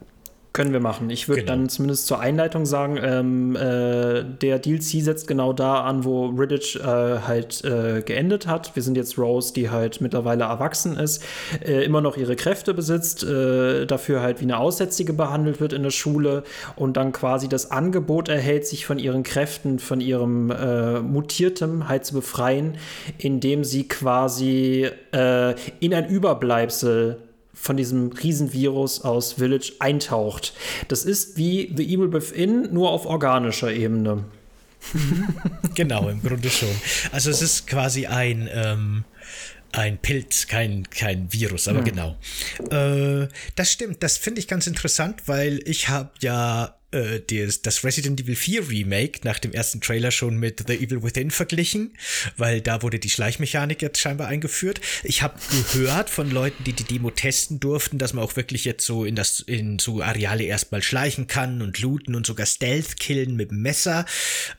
Können wir machen. Ich würde genau. dann zumindest zur Einleitung sagen, ähm, äh, der DLC setzt genau da an, wo Riddich äh, halt äh, geendet hat. Wir sind jetzt Rose, die halt mittlerweile erwachsen ist, äh, immer noch ihre Kräfte besitzt, äh, dafür halt wie eine Aussätzige behandelt wird in der Schule und dann quasi das Angebot erhält, sich von ihren Kräften, von ihrem äh, Mutiertem halt zu befreien, indem sie quasi in ein Überbleibsel von diesem Riesenvirus aus Village eintaucht. Das ist wie The Evil Within, nur auf organischer Ebene. genau, im Grunde schon. Also es ist quasi ein, ähm, ein Pilz, kein, kein Virus, aber mhm. genau. Äh, das stimmt, das finde ich ganz interessant, weil ich habe ja äh, das, Resident Evil 4 Remake nach dem ersten Trailer schon mit The Evil Within verglichen, weil da wurde die Schleichmechanik jetzt scheinbar eingeführt. Ich habe gehört von Leuten, die die Demo testen durften, dass man auch wirklich jetzt so in das in so Areale erstmal schleichen kann und looten und sogar Stealth killen mit dem Messer.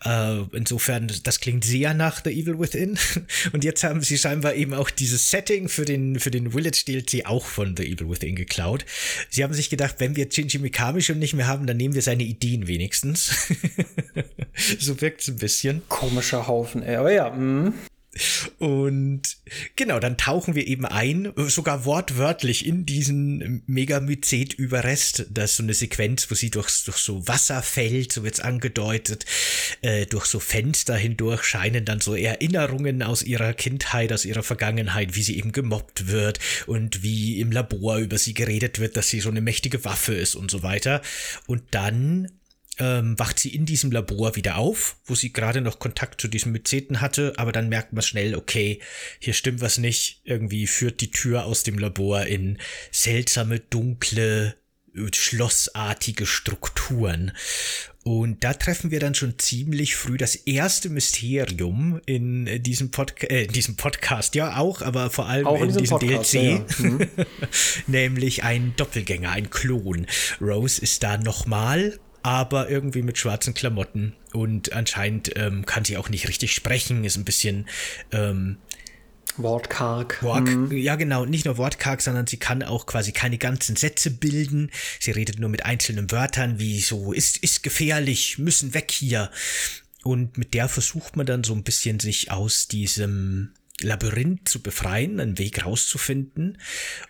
Äh, insofern, das klingt sehr nach The Evil Within. Und jetzt haben sie scheinbar eben auch dieses Setting für den für den Village DLC auch von The Evil Within geklaut. Sie haben sich gedacht, wenn wir Shinji Mikami schon nicht mehr haben, dann nehmen wir seine Ideen wenigstens. so wirkt es ein bisschen. Komischer Haufen, ey. Aber ja, mh. Und genau, dann tauchen wir eben ein, sogar wortwörtlich in diesen Megamycet-Überrest. Das ist so eine Sequenz, wo sie durch, durch so Wasser fällt, so wird's angedeutet. Äh, durch so Fenster hindurch scheinen dann so Erinnerungen aus ihrer Kindheit, aus ihrer Vergangenheit, wie sie eben gemobbt wird und wie im Labor über sie geredet wird, dass sie so eine mächtige Waffe ist und so weiter. Und dann ähm, wacht sie in diesem Labor wieder auf, wo sie gerade noch Kontakt zu diesem Myzeten hatte, aber dann merkt man schnell, okay, hier stimmt was nicht. Irgendwie führt die Tür aus dem Labor in seltsame, dunkle, schlossartige Strukturen. Und da treffen wir dann schon ziemlich früh das erste Mysterium in diesem, Podca äh, in diesem Podcast, ja auch, aber vor allem auch in, in diesem Podcast, DLC, ja, ja. Mhm. nämlich ein Doppelgänger, ein Klon. Rose ist da nochmal aber irgendwie mit schwarzen Klamotten und anscheinend ähm, kann sie auch nicht richtig sprechen, ist ein bisschen ähm, Wortkarg. Wort, mhm. Ja, genau. Nicht nur wortkarg, sondern sie kann auch quasi keine ganzen Sätze bilden. Sie redet nur mit einzelnen Wörtern wie so, ist, ist gefährlich, müssen weg hier. Und mit der versucht man dann so ein bisschen sich aus diesem Labyrinth zu befreien, einen Weg rauszufinden.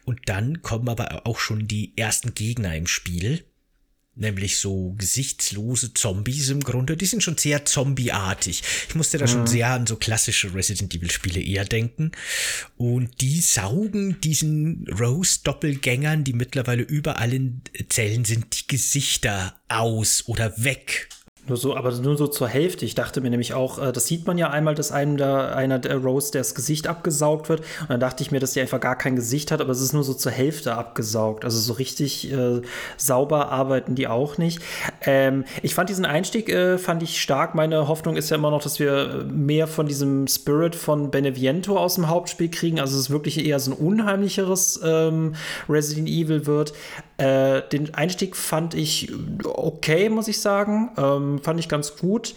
Und dann kommen aber auch schon die ersten Gegner im Spiel nämlich so gesichtslose Zombies im Grunde. Die sind schon sehr zombieartig. Ich musste da mhm. schon sehr an so klassische Resident Evil Spiele eher denken. Und die saugen diesen Rose-Doppelgängern, die mittlerweile überall in Zellen sind, die Gesichter aus oder weg. Nur so, aber nur so zur Hälfte. Ich dachte mir nämlich auch, äh, das sieht man ja einmal, dass einem da einer der Rose das Gesicht abgesaugt wird. Und dann dachte ich mir, dass die einfach gar kein Gesicht hat, aber es ist nur so zur Hälfte abgesaugt. Also so richtig äh, sauber arbeiten die auch nicht. Ähm, ich fand diesen Einstieg äh, fand ich stark. Meine Hoffnung ist ja immer noch, dass wir mehr von diesem Spirit von Beneviento aus dem Hauptspiel kriegen. Also es ist wirklich eher so ein unheimlicheres ähm, Resident Evil wird. Äh, den Einstieg fand ich okay, muss ich sagen. Ähm, fand ich ganz gut.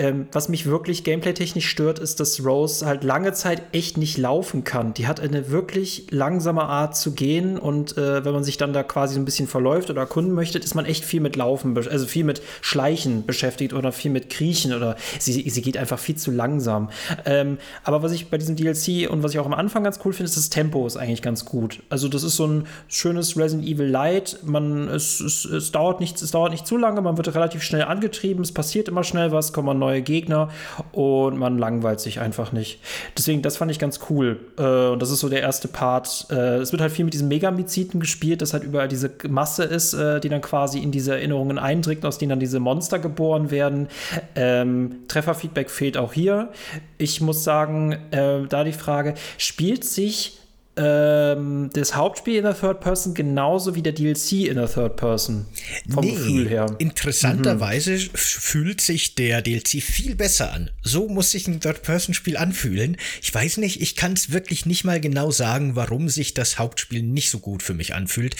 Ähm, was mich wirklich gameplay-technisch stört, ist, dass Rose halt lange Zeit echt nicht laufen kann. Die hat eine wirklich langsame Art zu gehen und äh, wenn man sich dann da quasi so ein bisschen verläuft oder erkunden möchte, ist man echt viel mit Laufen, also viel mit Schleichen beschäftigt oder viel mit Kriechen oder sie, sie geht einfach viel zu langsam. Ähm, aber was ich bei diesem DLC und was ich auch am Anfang ganz cool finde, ist das Tempo ist eigentlich ganz gut. Also das ist so ein schönes Resident Evil Light. Man, es, es, es, dauert nicht, es dauert nicht zu lange, man wird relativ schnell angetrieben, es passiert immer schnell was, kommen neue neue Gegner und man langweilt sich einfach nicht. Deswegen, das fand ich ganz cool. Äh, und das ist so der erste Part. Äh, es wird halt viel mit diesen Megamyziten gespielt, dass halt überall diese Masse ist, äh, die dann quasi in diese Erinnerungen eindringt, aus denen dann diese Monster geboren werden. Ähm, Trefferfeedback fehlt auch hier. Ich muss sagen, äh, da die Frage, spielt sich ähm, das Hauptspiel in der Third Person genauso wie der DLC in der Third Person. Vom nee, Gefühl her. Interessanterweise mhm. fühlt sich der DLC viel besser an. So muss sich ein Third-Person-Spiel anfühlen. Ich weiß nicht, ich kann es wirklich nicht mal genau sagen, warum sich das Hauptspiel nicht so gut für mich anfühlt.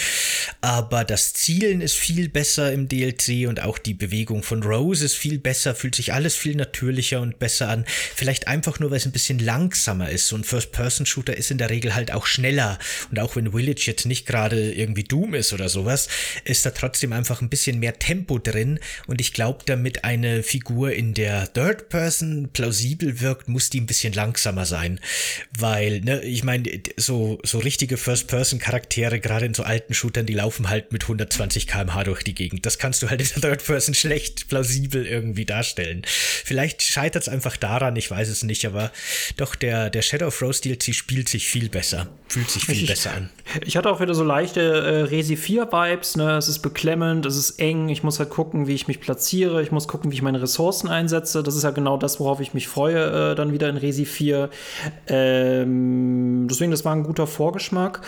Aber das Zielen ist viel besser im DLC und auch die Bewegung von Rose ist viel besser, fühlt sich alles viel natürlicher und besser an. Vielleicht einfach nur, weil es ein bisschen langsamer ist. So ein First-Person-Shooter ist in der Regel halt auch schneller. Und auch wenn Village jetzt nicht gerade irgendwie Doom ist oder sowas, ist da trotzdem einfach ein bisschen mehr Tempo drin. Und ich glaube, damit eine Figur in der Third Person plausibel wirkt, muss die ein bisschen langsamer sein. Weil, ne, ich meine, so, so richtige First-Person-Charaktere, gerade in so alten Shootern, die laufen halt mit 120 km/h durch die Gegend. Das kannst du halt in der Third Person schlecht plausibel irgendwie darstellen. Vielleicht scheitert es einfach daran, ich weiß es nicht, aber doch der, der Shadow of Rose DLC spielt sich viel besser fühlt sich viel ich, besser an. Ich hatte auch wieder so leichte äh, Resi 4-Vibes. Ne? Es ist beklemmend, es ist eng. Ich muss halt gucken, wie ich mich platziere. Ich muss gucken, wie ich meine Ressourcen einsetze. Das ist ja genau das, worauf ich mich freue, äh, dann wieder in Resi 4. Ähm, deswegen, das war ein guter Vorgeschmack.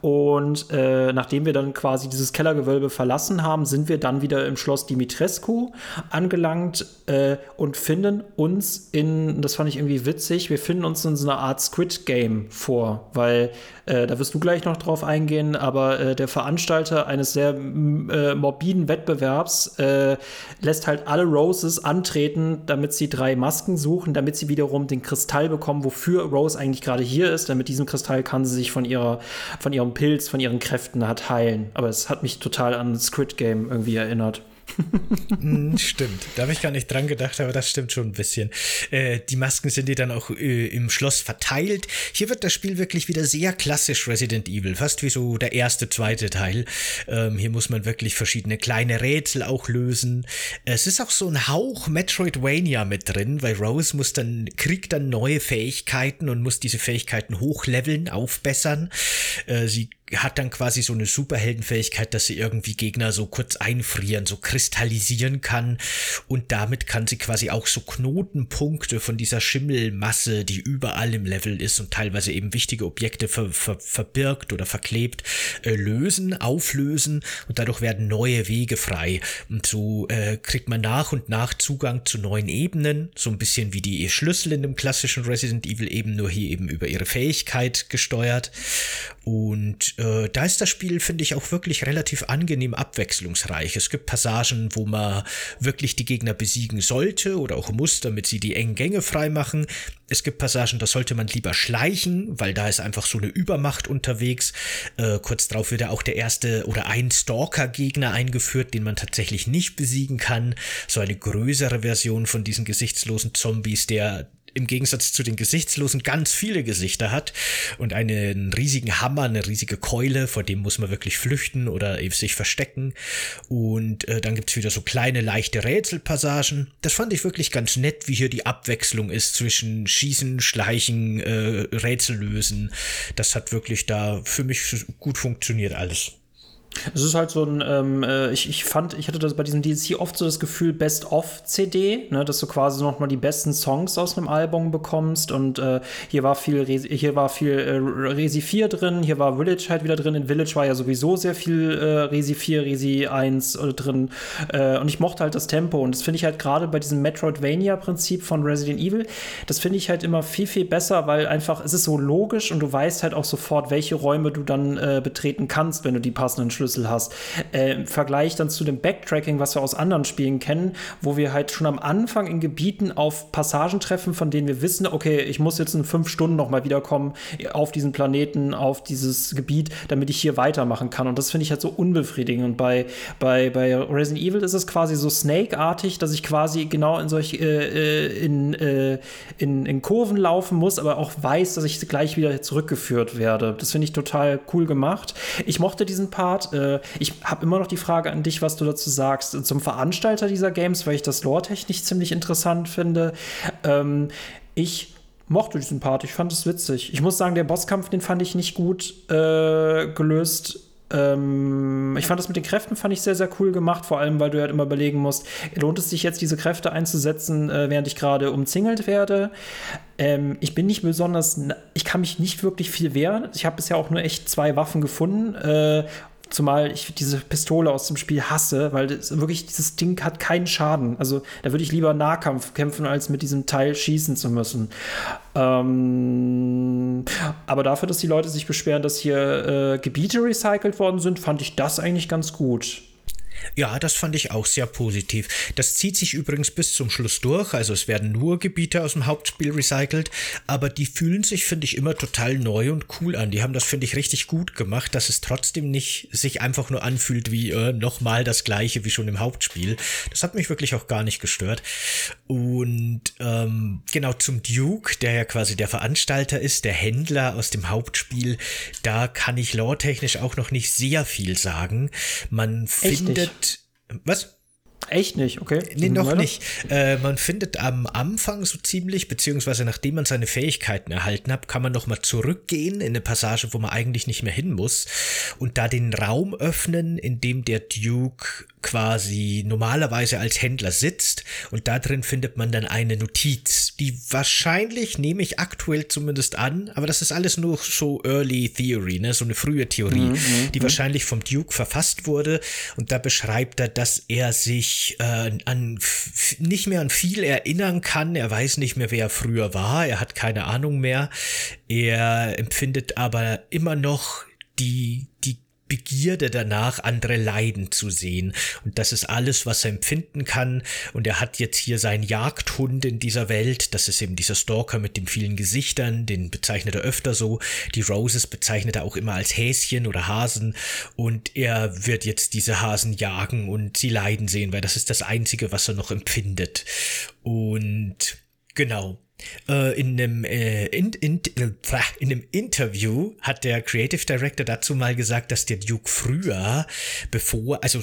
Und äh, nachdem wir dann quasi dieses Kellergewölbe verlassen haben, sind wir dann wieder im Schloss Dimitrescu angelangt äh, und finden uns in, das fand ich irgendwie witzig, wir finden uns in so einer Art Squid Game vor, weil äh, da wirst du gleich noch drauf eingehen, aber äh, der Veranstalter eines sehr äh, morbiden Wettbewerbs äh, lässt halt alle Roses antreten, damit sie drei Masken suchen, damit sie wiederum den Kristall bekommen, wofür Rose eigentlich gerade hier ist. Denn mit diesem Kristall kann sie sich von ihrer, von ihrem Pilz, von ihren Kräften halt heilen. Aber es hat mich total an Squid Game irgendwie erinnert. Hm, stimmt. Da habe ich gar nicht dran gedacht, aber das stimmt schon ein bisschen. Äh, die Masken sind dir dann auch äh, im Schloss verteilt. Hier wird das Spiel wirklich wieder sehr klassisch Resident Evil, fast wie so der erste, zweite Teil. Ähm, hier muss man wirklich verschiedene kleine Rätsel auch lösen. Es ist auch so ein Hauch Metroidvania mit drin, weil Rose muss dann, kriegt dann neue Fähigkeiten und muss diese Fähigkeiten hochleveln, aufbessern. Äh, sie hat dann quasi so eine Superheldenfähigkeit, dass sie irgendwie Gegner so kurz einfrieren, so kristallisieren kann. Und damit kann sie quasi auch so Knotenpunkte von dieser Schimmelmasse, die überall im Level ist und teilweise eben wichtige Objekte ver ver verbirgt oder verklebt, äh, lösen, auflösen. Und dadurch werden neue Wege frei. Und so äh, kriegt man nach und nach Zugang zu neuen Ebenen, so ein bisschen wie die Schlüssel in dem klassischen Resident Evil eben nur hier eben über ihre Fähigkeit gesteuert. Und äh, da ist das Spiel, finde ich, auch wirklich relativ angenehm abwechslungsreich. Es gibt Passagen, wo man wirklich die Gegner besiegen sollte oder auch muss, damit sie die engen Gänge freimachen. Es gibt Passagen, da sollte man lieber schleichen, weil da ist einfach so eine Übermacht unterwegs. Äh, kurz darauf wird ja auch der erste oder ein Stalker-Gegner eingeführt, den man tatsächlich nicht besiegen kann. So eine größere Version von diesen gesichtslosen Zombies, der im Gegensatz zu den Gesichtslosen ganz viele Gesichter hat und einen riesigen Hammer, eine riesige Keule, vor dem muss man wirklich flüchten oder sich verstecken. Und äh, dann gibt's wieder so kleine, leichte Rätselpassagen. Das fand ich wirklich ganz nett, wie hier die Abwechslung ist zwischen Schießen, Schleichen, äh, Rätsel lösen. Das hat wirklich da für mich gut funktioniert alles. Es ist halt so ein, ähm, äh, ich, ich fand, ich hatte das bei diesem DLC oft so das Gefühl Best-of-CD, ne, dass du quasi noch mal die besten Songs aus einem Album bekommst und äh, hier war viel, hier war viel äh, Resi 4 drin, hier war Village halt wieder drin, in Village war ja sowieso sehr viel äh, Resi 4, Resi 1 äh, drin. Äh, und ich mochte halt das Tempo und das finde ich halt gerade bei diesem Metroidvania-Prinzip von Resident Evil, das finde ich halt immer viel, viel besser, weil einfach, es ist so logisch und du weißt halt auch sofort, welche Räume du dann äh, betreten kannst, wenn du die passenden Schlüssel hast. Äh, Im Vergleich dann zu dem Backtracking, was wir aus anderen Spielen kennen, wo wir halt schon am Anfang in Gebieten auf Passagen treffen, von denen wir wissen, okay, ich muss jetzt in fünf Stunden nochmal wiederkommen auf diesen Planeten, auf dieses Gebiet, damit ich hier weitermachen kann. Und das finde ich halt so unbefriedigend. Und bei, bei, bei Resident Evil ist es quasi so Snake-artig, dass ich quasi genau in solch äh, äh in, äh, in, in Kurven laufen muss, aber auch weiß, dass ich gleich wieder zurückgeführt werde. Das finde ich total cool gemacht. Ich mochte diesen Part äh, ich habe immer noch die Frage an dich, was du dazu sagst, zum Veranstalter dieser Games, weil ich das lore-technisch ziemlich interessant finde. Ähm, ich mochte diesen Part, ich fand es witzig. Ich muss sagen, der Bosskampf, den fand ich nicht gut äh, gelöst. Ähm, ich fand das mit den Kräften fand ich sehr, sehr cool gemacht, vor allem, weil du halt immer überlegen musst, lohnt es sich jetzt, diese Kräfte einzusetzen, äh, während ich gerade umzingelt werde? Ähm, ich bin nicht besonders, ich kann mich nicht wirklich viel wehren. Ich habe bisher auch nur echt zwei Waffen gefunden. Äh, Zumal ich diese Pistole aus dem Spiel hasse, weil wirklich dieses Ding hat keinen Schaden. Also da würde ich lieber Nahkampf kämpfen, als mit diesem Teil schießen zu müssen. Ähm, aber dafür, dass die Leute sich beschweren, dass hier äh, Gebiete recycelt worden sind, fand ich das eigentlich ganz gut. Ja, das fand ich auch sehr positiv. Das zieht sich übrigens bis zum Schluss durch, also es werden nur Gebiete aus dem Hauptspiel recycelt, aber die fühlen sich, finde ich, immer total neu und cool an. Die haben das, finde ich, richtig gut gemacht, dass es trotzdem nicht sich einfach nur anfühlt wie äh, nochmal das gleiche wie schon im Hauptspiel. Das hat mich wirklich auch gar nicht gestört. Und ähm, genau zum Duke, der ja quasi der Veranstalter ist, der Händler aus dem Hauptspiel, da kann ich lore-technisch auch noch nicht sehr viel sagen. Man Echt findet Was? Echt nicht, okay. Nee, noch nicht. Äh, man findet am Anfang so ziemlich, beziehungsweise nachdem man seine Fähigkeiten erhalten hat, kann man nochmal zurückgehen in eine Passage, wo man eigentlich nicht mehr hin muss und da den Raum öffnen, in dem der Duke quasi normalerweise als Händler sitzt und da drin findet man dann eine Notiz, die wahrscheinlich, nehme ich aktuell zumindest an, aber das ist alles nur so Early Theory, ne, so eine frühe Theorie, mhm, mhm die mhm. wahrscheinlich vom Duke verfasst wurde und da beschreibt er, dass er sich äh, an nicht mehr an viel erinnern kann, er weiß nicht mehr, wer er früher war, er hat keine Ahnung mehr, er empfindet aber immer noch die Begierde danach, andere leiden zu sehen. Und das ist alles, was er empfinden kann. Und er hat jetzt hier seinen Jagdhund in dieser Welt. Das ist eben dieser Stalker mit den vielen Gesichtern. Den bezeichnet er öfter so. Die Roses bezeichnet er auch immer als Häschen oder Hasen. Und er wird jetzt diese Hasen jagen und sie leiden sehen, weil das ist das Einzige, was er noch empfindet. Und genau. Äh, in, einem, äh, in, in, in einem Interview hat der Creative Director dazu mal gesagt, dass der Duke früher, bevor, also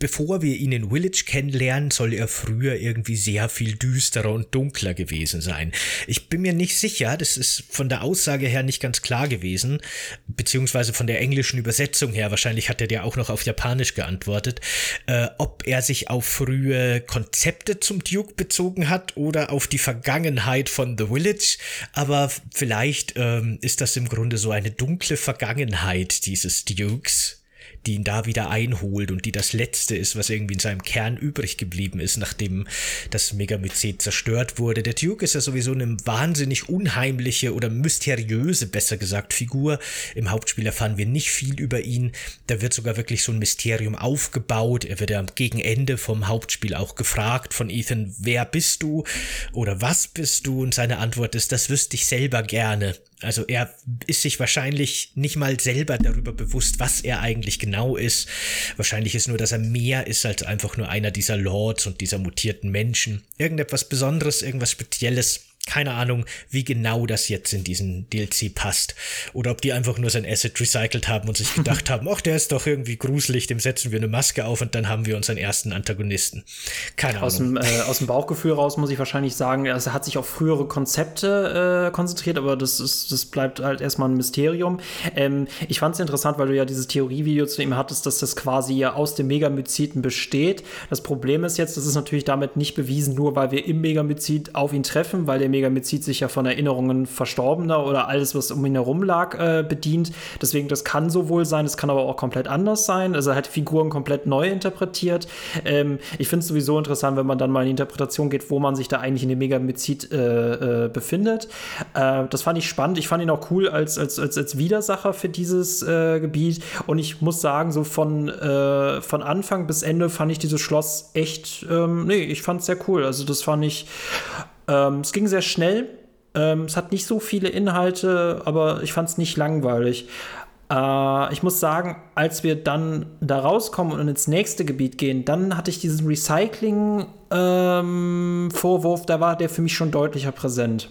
bevor wir ihn in Village kennenlernen, soll er früher irgendwie sehr viel düsterer und dunkler gewesen sein. Ich bin mir nicht sicher, das ist von der Aussage her nicht ganz klar gewesen, beziehungsweise von der englischen Übersetzung her, wahrscheinlich hat er dir auch noch auf Japanisch geantwortet, äh, ob er sich auf frühe Konzepte zum Duke bezogen hat oder auf die Vergangenheit von The Village, aber vielleicht ähm, ist das im Grunde so eine dunkle Vergangenheit dieses Dukes die ihn da wieder einholt und die das Letzte ist, was irgendwie in seinem Kern übrig geblieben ist, nachdem das Megamycet zerstört wurde. Der Duke ist ja sowieso eine wahnsinnig unheimliche oder mysteriöse, besser gesagt, Figur. Im Hauptspiel erfahren wir nicht viel über ihn. Da wird sogar wirklich so ein Mysterium aufgebaut. Er wird ja gegen Ende vom Hauptspiel auch gefragt von Ethan, wer bist du oder was bist du? Und seine Antwort ist, das wüsste ich selber gerne. Also er ist sich wahrscheinlich nicht mal selber darüber bewusst, was er eigentlich genau ist. Wahrscheinlich ist nur, dass er mehr ist als einfach nur einer dieser Lords und dieser mutierten Menschen. Irgendetwas Besonderes, irgendwas Spezielles keine Ahnung, wie genau das jetzt in diesen DLC passt. Oder ob die einfach nur sein Asset recycelt haben und sich gedacht haben, ach, der ist doch irgendwie gruselig, dem setzen wir eine Maske auf und dann haben wir unseren ersten Antagonisten. Keine aus Ahnung. Dem, äh, aus dem Bauchgefühl raus muss ich wahrscheinlich sagen, er hat sich auf frühere Konzepte äh, konzentriert, aber das, ist, das bleibt halt erstmal ein Mysterium. Ähm, ich fand es interessant, weil du ja dieses Theorievideo zu ihm hattest, dass das quasi ja aus dem Megamyziten besteht. Das Problem ist jetzt, das ist natürlich damit nicht bewiesen, nur weil wir im Megamyzit auf ihn treffen, weil der Megamycet sich ja von Erinnerungen Verstorbener oder alles, was um ihn herum lag, äh, bedient. Deswegen, das kann so wohl sein, es kann aber auch komplett anders sein. Also er hat Figuren komplett neu interpretiert. Ähm, ich finde es sowieso interessant, wenn man dann mal in die Interpretation geht, wo man sich da eigentlich in dem Megamycet äh, äh, befindet. Das fand ich spannend. Ich fand ihn auch cool als, als, als, als Widersacher für dieses Gebiet. Und ich muss sagen, so von, von Anfang bis Ende fand ich dieses Schloss echt, ähm, nee, ich fand es sehr cool. Also das fand ich ähm, es ging sehr schnell. Ähm, es hat nicht so viele Inhalte, aber ich fand es nicht langweilig. Äh, ich muss sagen, als wir dann da rauskommen und ins nächste Gebiet gehen, dann hatte ich diesen Recycling-Vorwurf, ähm, da war der für mich schon deutlicher präsent.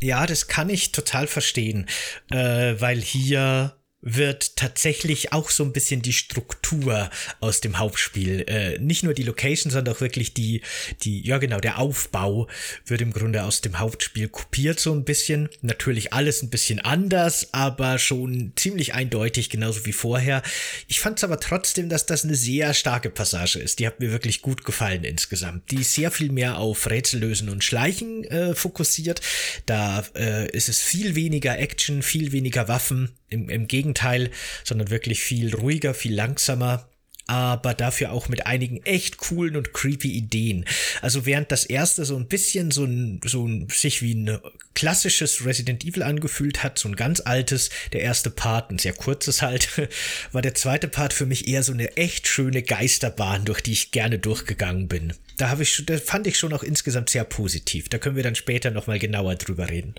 Ja, das kann ich total verstehen, äh, weil hier wird tatsächlich auch so ein bisschen die Struktur aus dem Hauptspiel. Äh, nicht nur die Location, sondern auch wirklich die, die, ja genau, der Aufbau wird im Grunde aus dem Hauptspiel kopiert so ein bisschen. Natürlich alles ein bisschen anders, aber schon ziemlich eindeutig, genauso wie vorher. Ich fand es aber trotzdem, dass das eine sehr starke Passage ist. Die hat mir wirklich gut gefallen insgesamt. Die ist sehr viel mehr auf Rätsellösen und Schleichen äh, fokussiert. Da äh, ist es viel weniger Action, viel weniger Waffen im, im Gegenteil, sondern wirklich viel ruhiger, viel langsamer aber dafür auch mit einigen echt coolen und creepy Ideen. Also während das erste so ein bisschen so ein, so ein sich wie ein klassisches Resident Evil angefühlt hat, so ein ganz altes, der erste Part, ein sehr kurzes halt, war der zweite Part für mich eher so eine echt schöne Geisterbahn, durch die ich gerne durchgegangen bin. Da habe ich, da fand ich schon auch insgesamt sehr positiv. Da können wir dann später nochmal genauer drüber reden.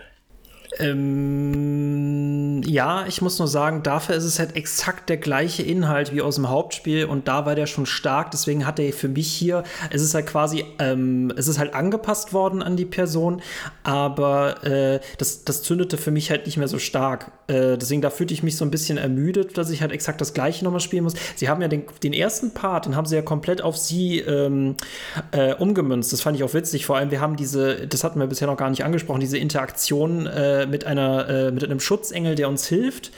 Ähm, ja, ich muss nur sagen, dafür ist es halt exakt der gleiche Inhalt wie aus dem Hauptspiel und da war der schon stark, deswegen hat er für mich hier, es ist halt quasi, ähm, es ist halt angepasst worden an die Person, aber äh, das, das zündete für mich halt nicht mehr so stark. Äh, deswegen da fühlte ich mich so ein bisschen ermüdet, dass ich halt exakt das gleiche nochmal spielen muss. Sie haben ja den, den ersten Part, den haben sie ja komplett auf sie ähm, äh, umgemünzt. Das fand ich auch witzig. Vor allem, wir haben diese, das hatten wir bisher noch gar nicht angesprochen, diese Interaktion äh, mit einer äh, mit einem Schutzengel, der uns hilft,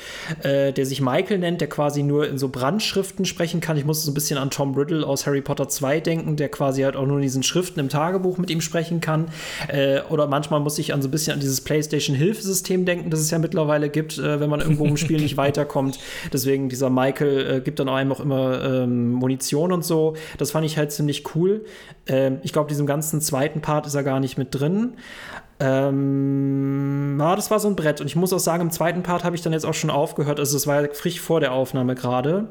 äh, der sich Michael nennt, der quasi nur in so Brandschriften sprechen kann. Ich musste so ein bisschen an Tom Riddle aus Harry Potter 2 denken, der quasi halt auch nur in diesen Schriften im Tagebuch mit ihm sprechen kann. Äh, oder manchmal muss ich an so ein bisschen an dieses PlayStation-Hilfesystem denken, das es ja mittlerweile gibt, äh, wenn man irgendwo im Spiel nicht weiterkommt. Deswegen dieser Michael äh, gibt dann einem auch immer ähm, Munition und so. Das fand ich halt ziemlich cool. Ähm, ich glaube, diesem ganzen zweiten Part ist er gar nicht mit drin. Ähm, na, das war so ein Brett. Und ich muss auch sagen, im zweiten Part habe ich dann jetzt auch schon aufgehört. Also, es war ja frisch vor der Aufnahme gerade.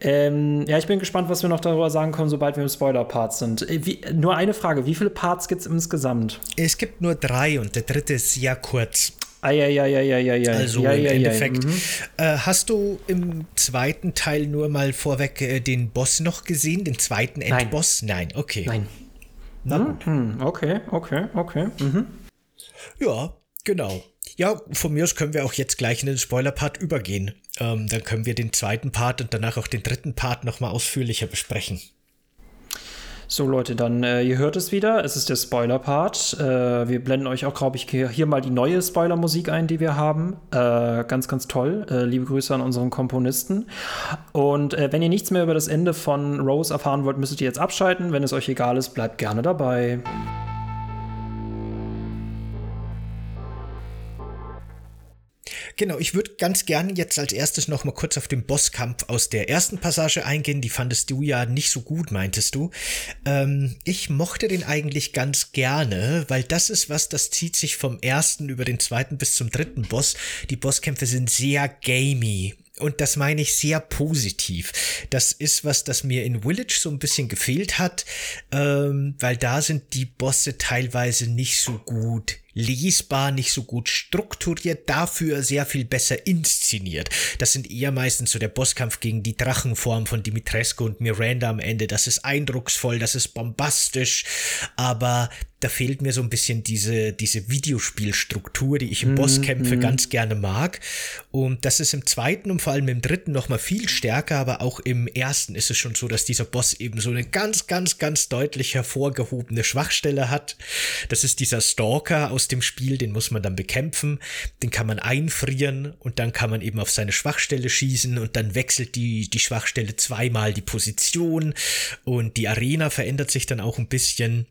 Ähm, ja, ich bin gespannt, was wir noch darüber sagen können, sobald wir im Spoiler-Part sind. Äh, wie, nur eine Frage: Wie viele Parts gibt es insgesamt? Es gibt nur drei und der dritte ist sehr kurz. Ah, ja, ja, ja, ja, ja, ja. Also ja, im ja, Endeffekt. Ja, mhm. äh, hast du im zweiten Teil nur mal vorweg äh, den Boss noch gesehen, den zweiten Endboss? Nein, Nein okay. Nein. Na, hm, okay, okay, okay. Mhm. Ja, genau. Ja, von mir aus können wir auch jetzt gleich in den Spoiler-Part übergehen. Ähm, dann können wir den zweiten Part und danach auch den dritten Part nochmal ausführlicher besprechen. So Leute, dann äh, ihr hört es wieder. Es ist der Spoiler-Part. Äh, wir blenden euch auch, glaube ich, hier mal die neue Spoiler-Musik ein, die wir haben. Äh, ganz, ganz toll. Äh, liebe Grüße an unseren Komponisten. Und äh, wenn ihr nichts mehr über das Ende von Rose erfahren wollt, müsstet ihr jetzt abschalten. Wenn es euch egal ist, bleibt gerne dabei. Genau, ich würde ganz gerne jetzt als erstes noch mal kurz auf den Bosskampf aus der ersten Passage eingehen. Die fandest du ja nicht so gut, meintest du. Ähm, ich mochte den eigentlich ganz gerne, weil das ist was, das zieht sich vom ersten über den zweiten bis zum dritten Boss. Die Bosskämpfe sind sehr gamey und das meine ich sehr positiv. Das ist was, das mir in Village so ein bisschen gefehlt hat, ähm, weil da sind die Bosse teilweise nicht so gut lesbar, nicht so gut strukturiert, dafür sehr viel besser inszeniert. Das sind eher meistens so der Bosskampf gegen die Drachenform von Dimitrescu und Miranda am Ende. Das ist eindrucksvoll, das ist bombastisch, aber da fehlt mir so ein bisschen diese, diese Videospielstruktur, die ich im mm, Bosskämpfe mm. ganz gerne mag. Und das ist im zweiten und vor allem im dritten noch mal viel stärker, aber auch im ersten ist es schon so, dass dieser Boss eben so eine ganz, ganz, ganz deutlich hervorgehobene Schwachstelle hat. Das ist dieser Stalker aus dem Spiel, den muss man dann bekämpfen, den kann man einfrieren und dann kann man eben auf seine Schwachstelle schießen und dann wechselt die, die Schwachstelle zweimal die Position und die Arena verändert sich dann auch ein bisschen.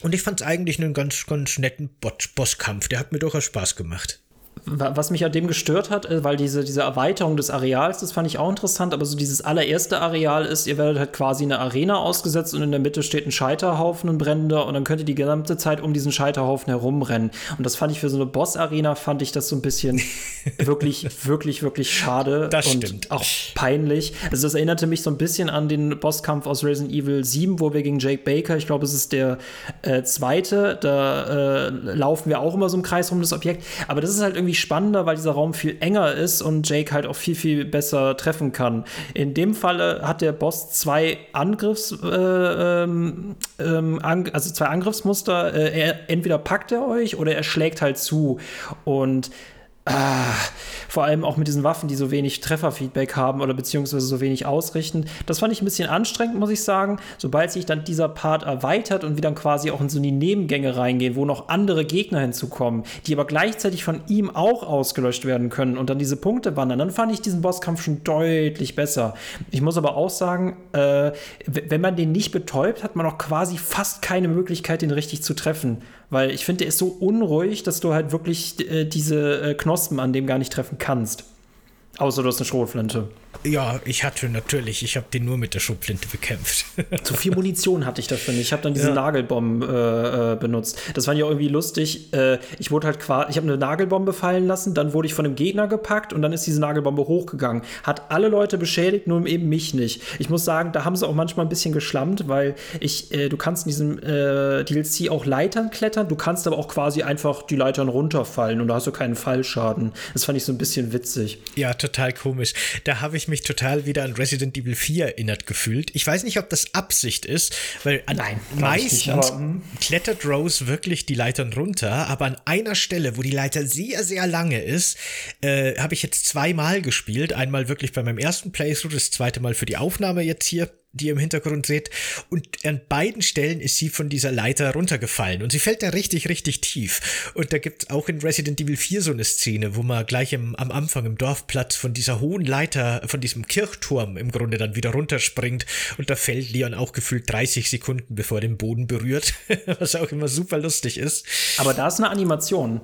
Und ich fand es eigentlich einen ganz, ganz netten Bosskampf. Der hat mir durchaus Spaß gemacht was mich an dem gestört hat, äh, weil diese, diese Erweiterung des Areals, das fand ich auch interessant, aber so dieses allererste Areal ist, ihr werdet halt quasi eine Arena ausgesetzt und in der Mitte steht ein Scheiterhaufen, ein brennender und dann könnt ihr die gesamte Zeit um diesen Scheiterhaufen herumrennen. Und das fand ich für so eine Boss-Arena, fand ich das so ein bisschen wirklich, wirklich, wirklich schade das und stimmt. auch peinlich. Also das erinnerte mich so ein bisschen an den Bosskampf aus Resident Evil 7, wo wir gegen Jake Baker, ich glaube, es ist der äh, zweite, da äh, laufen wir auch immer so im Kreis rum das Objekt, aber das ist halt irgendwie spannender, weil dieser Raum viel enger ist und Jake halt auch viel, viel besser treffen kann. In dem Falle hat der Boss zwei Angriffs, äh, ähm, ähm also zwei Angriffsmuster. Äh, er, entweder packt er euch oder er schlägt halt zu. Und Ah, vor allem auch mit diesen Waffen, die so wenig Trefferfeedback haben oder beziehungsweise so wenig ausrichten. Das fand ich ein bisschen anstrengend, muss ich sagen. Sobald sich dann dieser Part erweitert und wir dann quasi auch in so die Nebengänge reingehen, wo noch andere Gegner hinzukommen, die aber gleichzeitig von ihm auch ausgelöscht werden können und dann diese Punkte wandern, dann fand ich diesen Bosskampf schon deutlich besser. Ich muss aber auch sagen, äh, wenn man den nicht betäubt, hat man auch quasi fast keine Möglichkeit, den richtig zu treffen. Weil ich finde, der ist so unruhig, dass du halt wirklich äh, diese äh, Knospen an dem gar nicht treffen kannst. Außer du hast eine Schrotflinte. Ja, ich hatte natürlich. Ich habe den nur mit der Schubflinte bekämpft. Zu viel Munition hatte ich dafür nicht. Ich habe dann diese ja. Nagelbomben äh, äh, benutzt. Das fand ich auch irgendwie lustig. Äh, ich wurde halt quasi, ich habe eine Nagelbombe fallen lassen, dann wurde ich von einem Gegner gepackt und dann ist diese Nagelbombe hochgegangen. Hat alle Leute beschädigt, nur eben mich nicht. Ich muss sagen, da haben sie auch manchmal ein bisschen geschlammt, weil ich, äh, du kannst in diesem äh, DLC auch Leitern klettern, du kannst aber auch quasi einfach die Leitern runterfallen und da hast du keinen Fallschaden. Das fand ich so ein bisschen witzig. Ja, total komisch. Da habe ich mich total wieder an Resident Evil 4 erinnert gefühlt. Ich weiß nicht, ob das Absicht ist, weil an Nein, meistens nicht, hm. klettert Rose wirklich die Leitern runter, aber an einer Stelle, wo die Leiter sehr, sehr lange ist, äh, habe ich jetzt zweimal gespielt. Einmal wirklich bei meinem ersten Playthrough, das zweite Mal für die Aufnahme jetzt hier die im Hintergrund seht. Und an beiden Stellen ist sie von dieser Leiter runtergefallen. Und sie fällt da richtig, richtig tief. Und da gibt es auch in Resident Evil 4 so eine Szene, wo man gleich im, am Anfang im Dorfplatz von dieser hohen Leiter, von diesem Kirchturm im Grunde dann wieder runterspringt. Und da fällt Leon auch gefühlt 30 Sekunden, bevor er den Boden berührt. Was auch immer super lustig ist. Aber da ist eine Animation.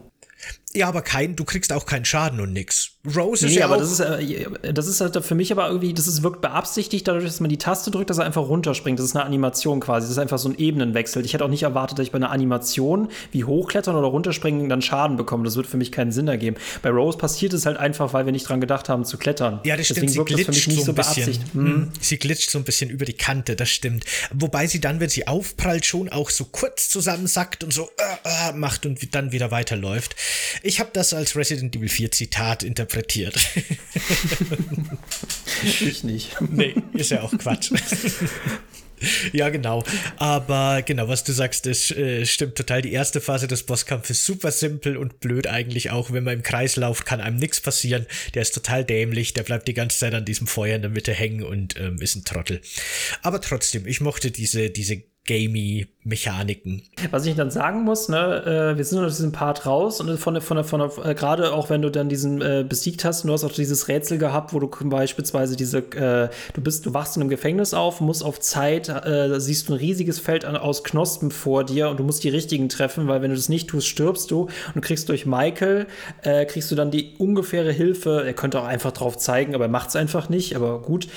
Ja, aber kein, du kriegst auch keinen Schaden und nix. Rose ist nee, ja aber das ist, äh, das ist halt für mich aber irgendwie, das ist, wirkt beabsichtigt, dadurch, dass man die Taste drückt, dass er einfach runterspringt. Das ist eine Animation quasi. Das ist einfach so ein Ebenenwechsel. Ich hätte auch nicht erwartet, dass ich bei einer Animation wie hochklettern oder runterspringen dann Schaden bekomme. Das wird für mich keinen Sinn ergeben. Bei Rose passiert es halt einfach, weil wir nicht dran gedacht haben zu klettern. Ja, das stimmt. Deswegen sie glitscht so ein bisschen. Mhm. Sie glitscht so ein bisschen über die Kante, das stimmt. Wobei sie dann, wenn sie aufprallt, schon auch so kurz zusammensackt und so äh, äh, macht und dann wieder weiterläuft. Ich habe das als Resident Evil 4 Zitat interpretiert. ich nicht. Nee, ist ja auch Quatsch. Ja, genau. Aber genau, was du sagst, das äh, stimmt total. Die erste Phase des Bosskampfes ist super simpel und blöd eigentlich auch. Wenn man im Kreis lauft, kann einem nichts passieren. Der ist total dämlich. Der bleibt die ganze Zeit an diesem Feuer in der Mitte hängen und ähm, ist ein Trottel. Aber trotzdem, ich mochte diese, diese gamey Mechaniken. Was ich dann sagen muss, ne, äh, wir sind aus diesem Part raus und von von von der, äh, gerade auch wenn du dann diesen äh, besiegt hast, du hast auch dieses Rätsel gehabt, wo du beispielsweise diese, äh, du bist, du wachst in einem Gefängnis auf, musst auf Zeit, äh, siehst du ein riesiges Feld an, aus Knospen vor dir und du musst die richtigen treffen, weil wenn du das nicht tust, stirbst du und kriegst durch Michael, äh, kriegst du dann die ungefähre Hilfe, er könnte auch einfach drauf zeigen, aber er macht es einfach nicht, aber gut.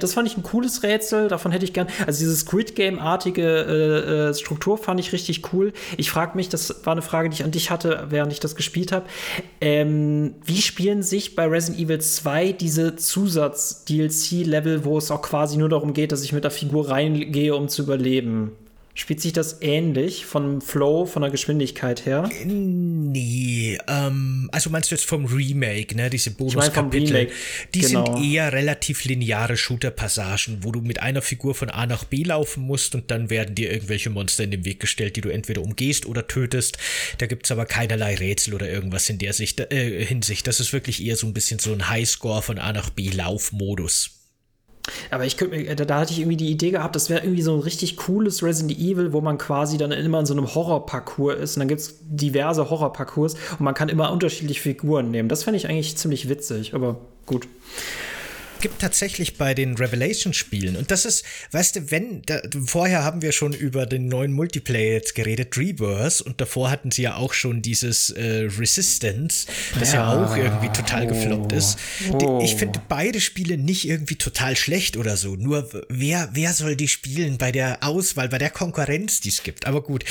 das fand ich ein cooles Rätsel, davon hätte ich gern, also dieses Squid Game-artige Struktur fand ich richtig cool. Ich frage mich, das war eine Frage, die ich an dich hatte, während ich das gespielt habe. Ähm, wie spielen sich bei Resident Evil 2 diese Zusatz-DLC-Level, wo es auch quasi nur darum geht, dass ich mit der Figur reingehe, um zu überleben? Spielt sich das ähnlich vom Flow, von der Geschwindigkeit her? Nee, ähm, also meinst du jetzt vom Remake, ne? Diese Bonuskapitel. Die genau. sind eher relativ lineare Shooter-Passagen, wo du mit einer Figur von A nach B laufen musst und dann werden dir irgendwelche Monster in den Weg gestellt, die du entweder umgehst oder tötest. Da gibt's aber keinerlei Rätsel oder irgendwas in der Sicht, äh, Hinsicht. Das ist wirklich eher so ein bisschen so ein Highscore von A nach B Laufmodus. Aber ich könnte da, da hatte ich irgendwie die Idee gehabt, das wäre irgendwie so ein richtig cooles Resident Evil, wo man quasi dann immer in so einem Horrorparcours ist und dann gibt es diverse Horrorparcours und man kann immer unterschiedliche Figuren nehmen. Das fände ich eigentlich ziemlich witzig, aber gut gibt tatsächlich bei den Revelation-Spielen, und das ist, weißt du, wenn, da, vorher haben wir schon über den neuen Multiplayer jetzt geredet, Rebirth, und davor hatten sie ja auch schon dieses äh, Resistance, das ja. ja, auch irgendwie total oh. gefloppt ist. Oh. Ich finde beide Spiele nicht irgendwie total schlecht oder so, nur wer, wer soll die spielen bei der Auswahl, bei der Konkurrenz, die es gibt. Aber gut,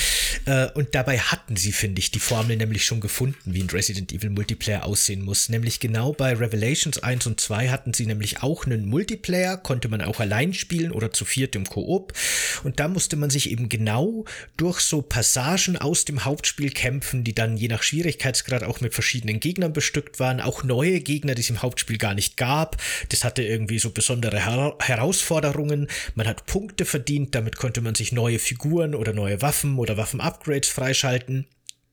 äh, und dabei hatten sie, finde ich, die Formel nämlich schon gefunden, wie ein Resident Evil Multiplayer aussehen muss. Nämlich genau bei Revelations 1 und 2 hatten sie nämlich auch einen Multiplayer, konnte man auch allein spielen oder zu viert im Koop. Und da musste man sich eben genau durch so Passagen aus dem Hauptspiel kämpfen, die dann je nach Schwierigkeitsgrad auch mit verschiedenen Gegnern bestückt waren, auch neue Gegner, die es im Hauptspiel gar nicht gab. Das hatte irgendwie so besondere Her Herausforderungen. Man hat Punkte verdient, damit konnte man sich neue Figuren oder neue Waffen oder Waffen-Upgrades freischalten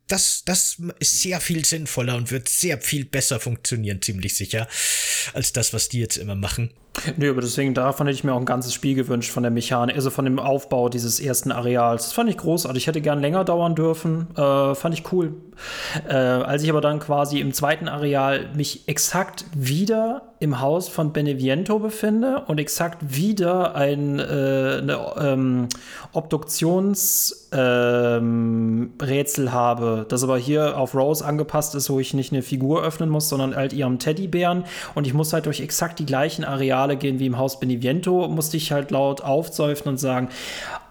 das, das ist sehr viel sinnvoller und wird sehr viel besser funktionieren, ziemlich sicher, als das, was die jetzt immer machen. Nö, aber deswegen davon hätte ich mir auch ein ganzes Spiel gewünscht von der Mechanik, also von dem Aufbau dieses ersten Areals. Das fand ich großartig. Ich hätte gern länger dauern dürfen. Äh, fand ich cool. Äh, als ich aber dann quasi im zweiten Areal mich exakt wieder im Haus von Beneviento befinde und exakt wieder ein äh, eine, ähm, Obduktionsrätsel ähm, habe, das aber hier auf Rose angepasst ist, wo ich nicht eine Figur öffnen muss, sondern halt ihrem Teddybären und ich muss halt durch exakt die gleichen Areale gehen wie im Haus Beneviento, musste ich halt laut aufsäufen und sagen,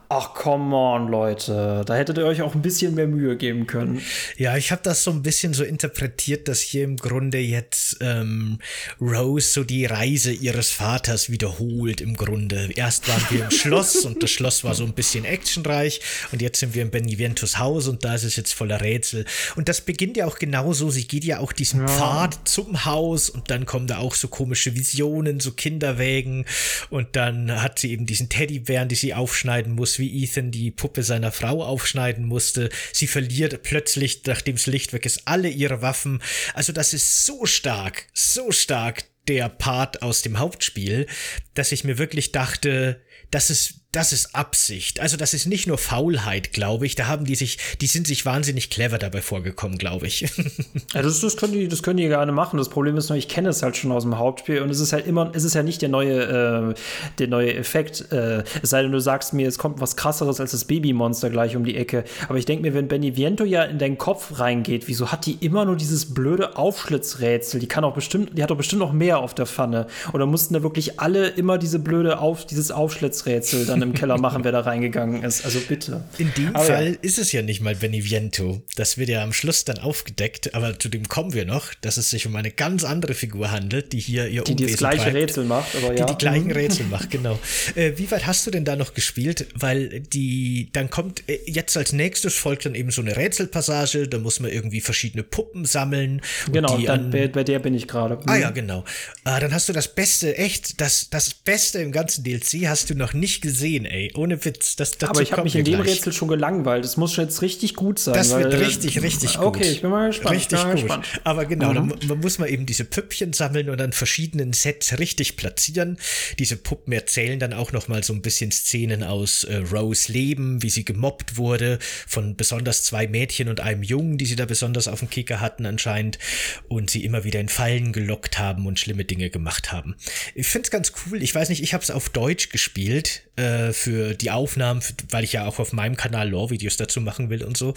Ach, come on, Leute. Da hättet ihr euch auch ein bisschen mehr Mühe geben können. Ja, ich habe das so ein bisschen so interpretiert, dass hier im Grunde jetzt ähm, Rose so die Reise ihres Vaters wiederholt im Grunde. Erst waren wir im Schloss und das Schloss war so ein bisschen actionreich und jetzt sind wir im Beneventus Haus und da ist es jetzt voller Rätsel. Und das beginnt ja auch genauso. Sie geht ja auch diesen ja. Pfad zum Haus und dann kommen da auch so komische Visionen, so Kinderwägen und dann hat sie eben diesen Teddybären, die sie aufschneiden muss wie Ethan die Puppe seiner Frau aufschneiden musste. Sie verliert plötzlich, nachdem das Licht weg ist, alle ihre Waffen. Also das ist so stark, so stark der Part aus dem Hauptspiel, dass ich mir wirklich dachte, das ist das ist Absicht. Also das ist nicht nur Faulheit, glaube ich. Da haben die sich, die sind sich wahnsinnig clever dabei vorgekommen, glaube ich. ja, das, das, können die, das können die gerne machen. Das Problem ist nur, ich kenne es halt schon aus dem Hauptspiel und es ist halt immer, es ist ja nicht der neue, äh, der neue Effekt. Äh, es sei denn, du sagst mir, es kommt was krasseres als das Babymonster gleich um die Ecke. Aber ich denke mir, wenn Benny Viento ja in deinen Kopf reingeht, wieso hat die immer nur dieses blöde Aufschlitzrätsel? Die kann auch bestimmt, die hat doch bestimmt noch mehr auf der Pfanne. Oder mussten da wirklich alle immer diese blöde auf, dieses Aufschlitzrätsel dann im Keller machen, wer da reingegangen ist. Also bitte. In dem aber Fall ja. ist es ja nicht mal Beneviento. Das wird ja am Schluss dann aufgedeckt, aber zu dem kommen wir noch, dass es sich um eine ganz andere Figur handelt, die hier ihr die, Unwesen die das gleiche treibt, Rätsel macht, aber ja. Die die gleichen Rätsel macht, genau. Äh, wie weit hast du denn da noch gespielt? Weil die, dann kommt, äh, jetzt als nächstes folgt dann eben so eine Rätselpassage, da muss man irgendwie verschiedene Puppen sammeln. Genau, dann, an, bei, bei, der bin ich gerade. Ah ja, genau. Äh, dann hast du das Beste, echt, das, das Beste im ganzen DLC hast du noch nicht gesehen sehen, ey. Ohne Witz. Das, Aber ich habe mich in dem gleich. Rätsel schon gelangweilt. Das muss jetzt richtig gut sein. Das wird richtig, richtig gut. Okay, ich bin mal gespannt. Richtig mal gut. Gespannt. Aber genau, mhm. dann muss man eben diese Püppchen sammeln und an verschiedenen Sets richtig platzieren. Diese Puppen erzählen dann auch noch mal so ein bisschen Szenen aus äh, Rose Leben, wie sie gemobbt wurde von besonders zwei Mädchen und einem Jungen, die sie da besonders auf dem Kicker hatten anscheinend und sie immer wieder in Fallen gelockt haben und schlimme Dinge gemacht haben. Ich finde es ganz cool. Ich weiß nicht, ich habe es auf Deutsch gespielt äh, für die Aufnahmen, weil ich ja auch auf meinem Kanal Lore-Videos dazu machen will und so.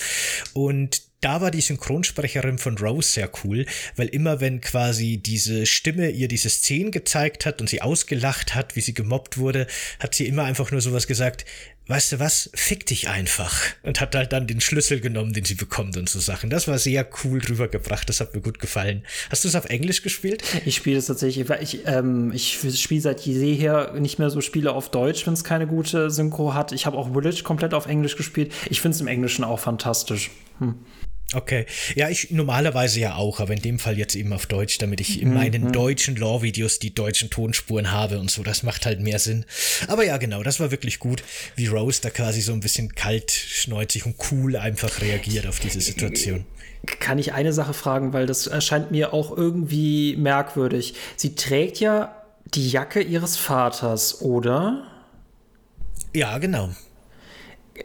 Und da war die Synchronsprecherin von Rose sehr cool, weil immer wenn quasi diese Stimme ihr diese Szenen gezeigt hat und sie ausgelacht hat, wie sie gemobbt wurde, hat sie immer einfach nur sowas gesagt, weißt du was, fick dich einfach. Und hat halt dann den Schlüssel genommen, den sie bekommt und so Sachen. Das war sehr cool rübergebracht, das hat mir gut gefallen. Hast du es auf Englisch gespielt? Ich spiele es tatsächlich, ich, ähm, ich spiele seit jeher nicht mehr so Spiele auf Deutsch, wenn es keine gute Synchro hat. Ich habe auch Village komplett auf Englisch gespielt. Ich finde es im Englischen auch fantastisch. Hm. Okay. Ja, ich normalerweise ja auch, aber in dem Fall jetzt eben auf Deutsch, damit ich in meinen mhm. deutschen Lore-Videos die deutschen Tonspuren habe und so. Das macht halt mehr Sinn. Aber ja, genau, das war wirklich gut, wie Rose da quasi so ein bisschen kalt, schneuzig und cool einfach reagiert auf diese Situation. Kann ich eine Sache fragen, weil das erscheint mir auch irgendwie merkwürdig. Sie trägt ja die Jacke ihres Vaters, oder? Ja, genau.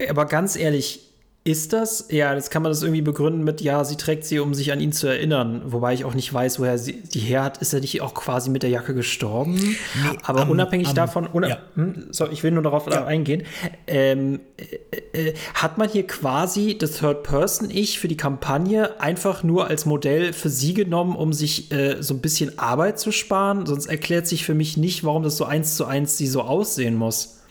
Aber ganz ehrlich, ist das? Ja, jetzt kann man das irgendwie begründen mit, ja, sie trägt sie, um sich an ihn zu erinnern. Wobei ich auch nicht weiß, woher sie die her hat. Ist er nicht auch quasi mit der Jacke gestorben? Nee, Aber um, unabhängig um, davon, una ja. hm, so, ich will nur darauf ja. eingehen. Ähm, äh, äh, hat man hier quasi das Third-Person-Ich für die Kampagne einfach nur als Modell für sie genommen, um sich äh, so ein bisschen Arbeit zu sparen? Sonst erklärt sich für mich nicht, warum das so eins zu eins sie so aussehen muss.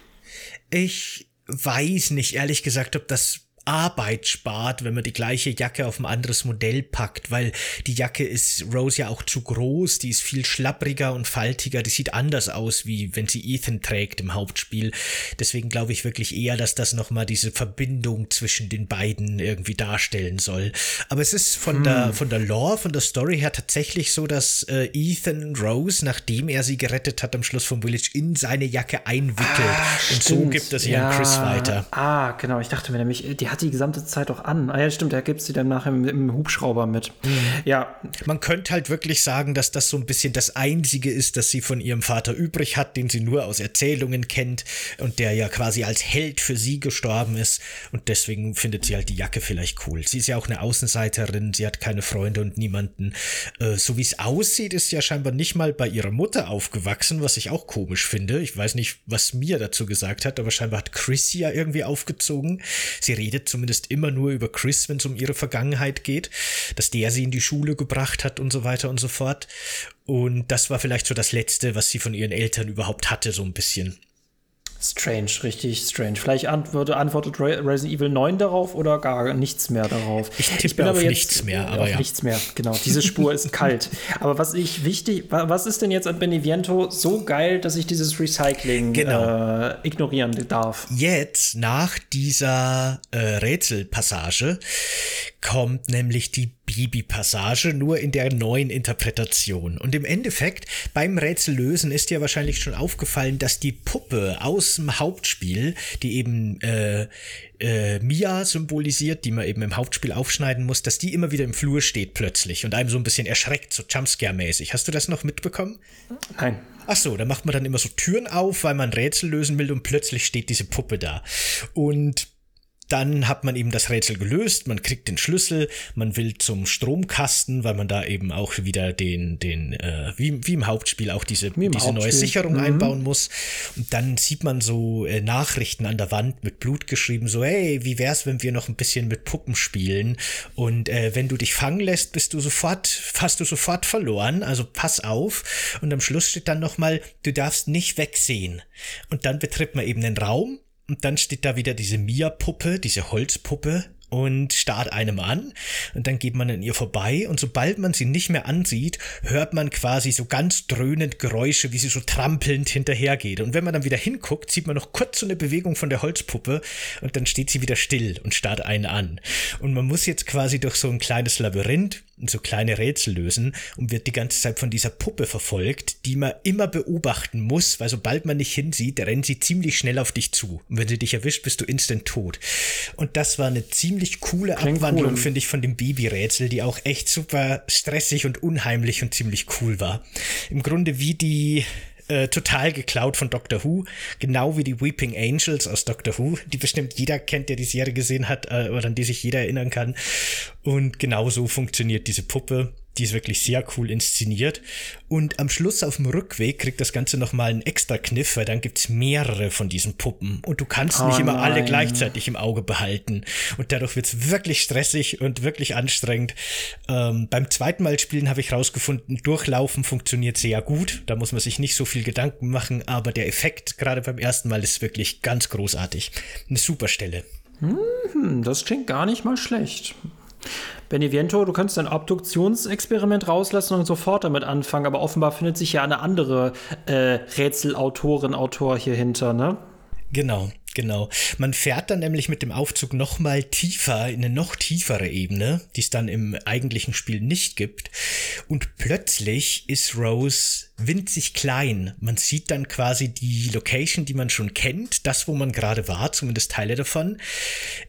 Ich weiß nicht, ehrlich gesagt, ob das Arbeit spart, wenn man die gleiche Jacke auf ein anderes Modell packt, weil die Jacke ist Rose ja auch zu groß, die ist viel schlappriger und faltiger, die sieht anders aus, wie wenn sie Ethan trägt im Hauptspiel. Deswegen glaube ich wirklich eher, dass das nochmal diese Verbindung zwischen den beiden irgendwie darstellen soll. Aber es ist von hm. der, von der Lore, von der Story her tatsächlich so, dass äh, Ethan Rose, nachdem er sie gerettet hat am Schluss vom Village, in seine Jacke einwickelt. Ah, und so gibt es ja Chris weiter. Ah, genau. Ich dachte mir nämlich, die hat die gesamte Zeit auch an. Ah ja, stimmt, da gibt sie dann nachher im, im Hubschrauber mit. Mhm. Ja. Man könnte halt wirklich sagen, dass das so ein bisschen das Einzige ist, das sie von ihrem Vater übrig hat, den sie nur aus Erzählungen kennt und der ja quasi als Held für sie gestorben ist. Und deswegen findet sie halt die Jacke vielleicht cool. Sie ist ja auch eine Außenseiterin, sie hat keine Freunde und niemanden. Äh, so wie es aussieht, ist sie ja scheinbar nicht mal bei ihrer Mutter aufgewachsen, was ich auch komisch finde. Ich weiß nicht, was mir dazu gesagt hat, aber scheinbar hat Chris sie ja irgendwie aufgezogen. Sie redet zumindest immer nur über Chris, wenn es um ihre Vergangenheit geht, dass der sie in die Schule gebracht hat und so weiter und so fort. Und das war vielleicht so das Letzte, was sie von ihren Eltern überhaupt hatte, so ein bisschen. Strange, richtig strange. Vielleicht antwortet, antwortet Resident Evil 9 darauf oder gar nichts mehr darauf. Ich tippe ich bin aber jetzt, nichts mehr, aber auf ja. nichts mehr, genau. Diese Spur ist kalt. Aber was ich wichtig, was ist denn jetzt an Beneviento so geil, dass ich dieses Recycling genau. äh, ignorieren darf? Jetzt, nach dieser äh, Rätselpassage, kommt nämlich die Bibi-Passage, nur in der neuen Interpretation. Und im Endeffekt, beim Rätsellösen ist dir wahrscheinlich schon aufgefallen, dass die Puppe aus dem Hauptspiel, die eben äh, äh, Mia symbolisiert, die man eben im Hauptspiel aufschneiden muss, dass die immer wieder im Flur steht plötzlich und einem so ein bisschen erschreckt, so Jumpscare-mäßig. Hast du das noch mitbekommen? Nein. Ach so, da macht man dann immer so Türen auf, weil man Rätsel lösen will und plötzlich steht diese Puppe da. Und dann hat man eben das Rätsel gelöst, man kriegt den Schlüssel, man will zum Stromkasten, weil man da eben auch wieder den, den, äh, wie, wie im Hauptspiel auch diese, diese neue Sicherung mhm. einbauen muss. Und dann sieht man so äh, Nachrichten an der Wand mit Blut geschrieben, so, hey, wie wär's, wenn wir noch ein bisschen mit Puppen spielen? Und äh, wenn du dich fangen lässt, bist du sofort, hast du sofort verloren, also pass auf. Und am Schluss steht dann nochmal, du darfst nicht wegsehen. Und dann betritt man eben den Raum und dann steht da wieder diese Mia-Puppe, diese Holzpuppe und starrt einem an und dann geht man an ihr vorbei und sobald man sie nicht mehr ansieht, hört man quasi so ganz dröhnend Geräusche, wie sie so trampelnd hinterhergeht. Und wenn man dann wieder hinguckt, sieht man noch kurz so eine Bewegung von der Holzpuppe und dann steht sie wieder still und starrt einen an. Und man muss jetzt quasi durch so ein kleines Labyrinth so kleine Rätsel lösen und wird die ganze Zeit von dieser Puppe verfolgt, die man immer beobachten muss, weil sobald man nicht hinsieht, rennt sie ziemlich schnell auf dich zu. Und wenn sie dich erwischt, bist du instant tot. Und das war eine ziemlich coole Klingt Abwandlung, cool. finde ich, von dem Baby-Rätsel, die auch echt super stressig und unheimlich und ziemlich cool war. Im Grunde wie die äh, total geklaut von Doctor Who, genau wie die Weeping Angels aus Doctor Who, die bestimmt jeder kennt, der die Serie gesehen hat, äh, oder an die sich jeder erinnern kann. Und genau so funktioniert diese Puppe. Die ist wirklich sehr cool inszeniert. Und am Schluss auf dem Rückweg kriegt das Ganze nochmal einen extra Kniff, weil dann gibt's mehrere von diesen Puppen. Und du kannst oh nicht immer nein. alle gleichzeitig im Auge behalten. Und dadurch wird's wirklich stressig und wirklich anstrengend. Ähm, beim zweiten Mal spielen habe ich rausgefunden, Durchlaufen funktioniert sehr gut. Da muss man sich nicht so viel Gedanken machen. Aber der Effekt gerade beim ersten Mal ist wirklich ganz großartig. Eine super Stelle. Hm, das klingt gar nicht mal schlecht. Benevento, du könntest ein Obduktionsexperiment rauslassen und sofort damit anfangen, aber offenbar findet sich ja eine andere äh, Rätselautorin, Autor hier hinter, ne? Genau. Genau. Man fährt dann nämlich mit dem Aufzug noch mal tiefer in eine noch tiefere Ebene, die es dann im eigentlichen Spiel nicht gibt. Und plötzlich ist Rose winzig klein. Man sieht dann quasi die Location, die man schon kennt, das, wo man gerade war, zumindest Teile davon,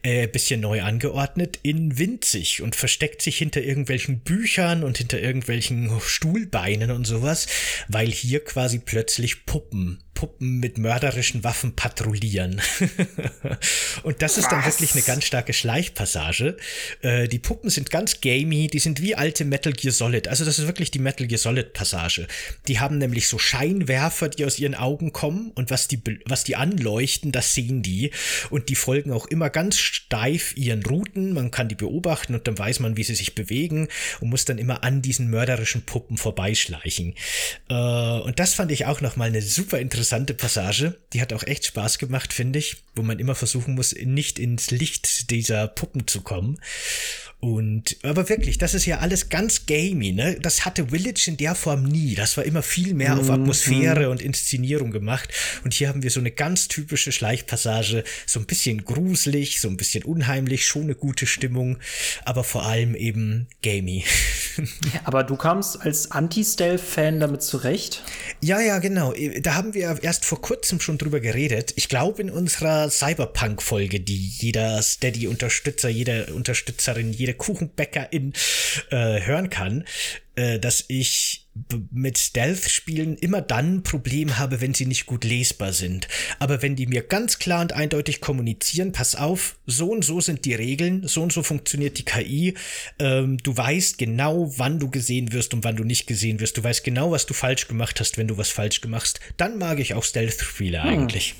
äh, bisschen neu angeordnet, in winzig und versteckt sich hinter irgendwelchen Büchern und hinter irgendwelchen Stuhlbeinen und sowas, weil hier quasi plötzlich Puppen Puppen mit mörderischen Waffen patrouillieren. und das ist Was? dann wirklich eine ganz starke Schleichpassage. Äh, die Puppen sind ganz gamey, die sind wie alte Metal Gear Solid. Also das ist wirklich die Metal Gear Solid Passage. Die haben nämlich so Scheinwerfer, die aus ihren Augen kommen und was die, was die anleuchten, das sehen die. Und die folgen auch immer ganz steif ihren Routen. Man kann die beobachten und dann weiß man, wie sie sich bewegen und muss dann immer an diesen mörderischen Puppen vorbeischleichen. Äh, und das fand ich auch nochmal eine super interessante Passage. Die hat auch echt Spaß gemacht, finde ich, wo man immer versuchen muss, nicht ins Licht dieser Puppen zu kommen. Und, aber wirklich, das ist ja alles ganz gamey, ne? Das hatte Village in der Form nie. Das war immer viel mehr auf mhm, Atmosphäre mhm. und Inszenierung gemacht. Und hier haben wir so eine ganz typische Schleichpassage, so ein bisschen gruselig, so ein bisschen unheimlich, schon eine gute Stimmung, aber vor allem eben gamey. aber du kamst als Anti-Stealth-Fan damit zurecht? Ja, ja, genau. Da haben wir erst vor kurzem schon drüber geredet. Ich glaube, in unserer Cyberpunk-Folge, die jeder Steady-Unterstützer, jede Unterstützerin, jede Kuchenbäckerin äh, hören kann, äh, dass ich mit Stealth-Spielen immer dann ein Problem habe, wenn sie nicht gut lesbar sind. Aber wenn die mir ganz klar und eindeutig kommunizieren, pass auf, so und so sind die Regeln, so und so funktioniert die KI, ähm, du weißt genau, wann du gesehen wirst und wann du nicht gesehen wirst, du weißt genau, was du falsch gemacht hast, wenn du was falsch gemacht dann mag ich auch Stealth-Spiele hm. eigentlich.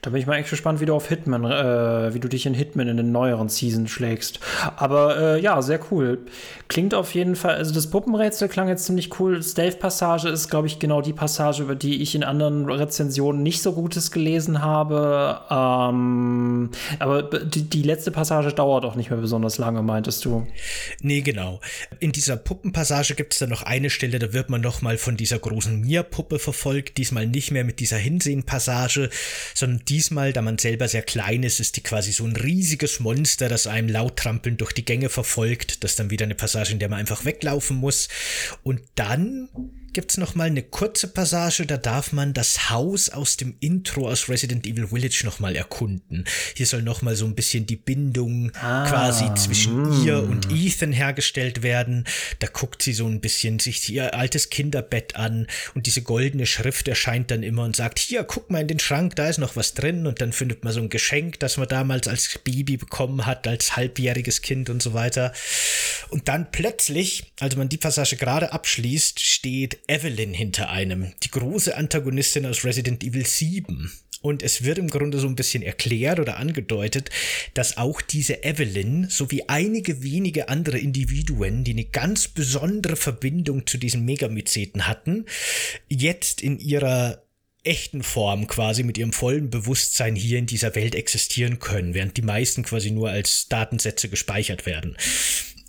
Da bin ich mal echt gespannt, wie du auf Hitman, äh, wie du dich in Hitman in den neueren Season schlägst. Aber äh, ja, sehr cool. Klingt auf jeden Fall, also das Puppenrätsel klang jetzt ziemlich cool. Stealth-Passage ist, glaube ich, genau die Passage, über die ich in anderen Rezensionen nicht so Gutes gelesen habe. Ähm, aber die, die letzte Passage dauert auch nicht mehr besonders lange, meintest du? Nee, genau. In dieser Puppenpassage gibt es dann noch eine Stelle, da wird man noch mal von dieser großen Mia-Puppe verfolgt. Diesmal nicht mehr mit dieser Hinsehen-Passage, sondern diesmal, da man selber sehr klein ist, ist die quasi so ein riesiges Monster, das einem laut trampelnd durch die Gänge verfolgt. Das ist dann wieder eine Passage, in der man einfach weglaufen muss. Und dann gibt's noch mal eine kurze Passage, da darf man das Haus aus dem Intro aus Resident Evil Village noch mal erkunden. Hier soll noch mal so ein bisschen die Bindung ah, quasi zwischen mm. ihr und Ethan hergestellt werden. Da guckt sie so ein bisschen sich ihr altes Kinderbett an und diese goldene Schrift erscheint dann immer und sagt, hier, guck mal in den Schrank, da ist noch was drin und dann findet man so ein Geschenk, das man damals als Baby bekommen hat, als halbjähriges Kind und so weiter. Und dann plötzlich, also man die Passage gerade abschließt, steht Evelyn hinter einem, die große Antagonistin aus Resident Evil 7. Und es wird im Grunde so ein bisschen erklärt oder angedeutet, dass auch diese Evelyn sowie einige wenige andere Individuen, die eine ganz besondere Verbindung zu diesen Megamyceten hatten, jetzt in ihrer echten Form quasi mit ihrem vollen Bewusstsein hier in dieser Welt existieren können, während die meisten quasi nur als Datensätze gespeichert werden.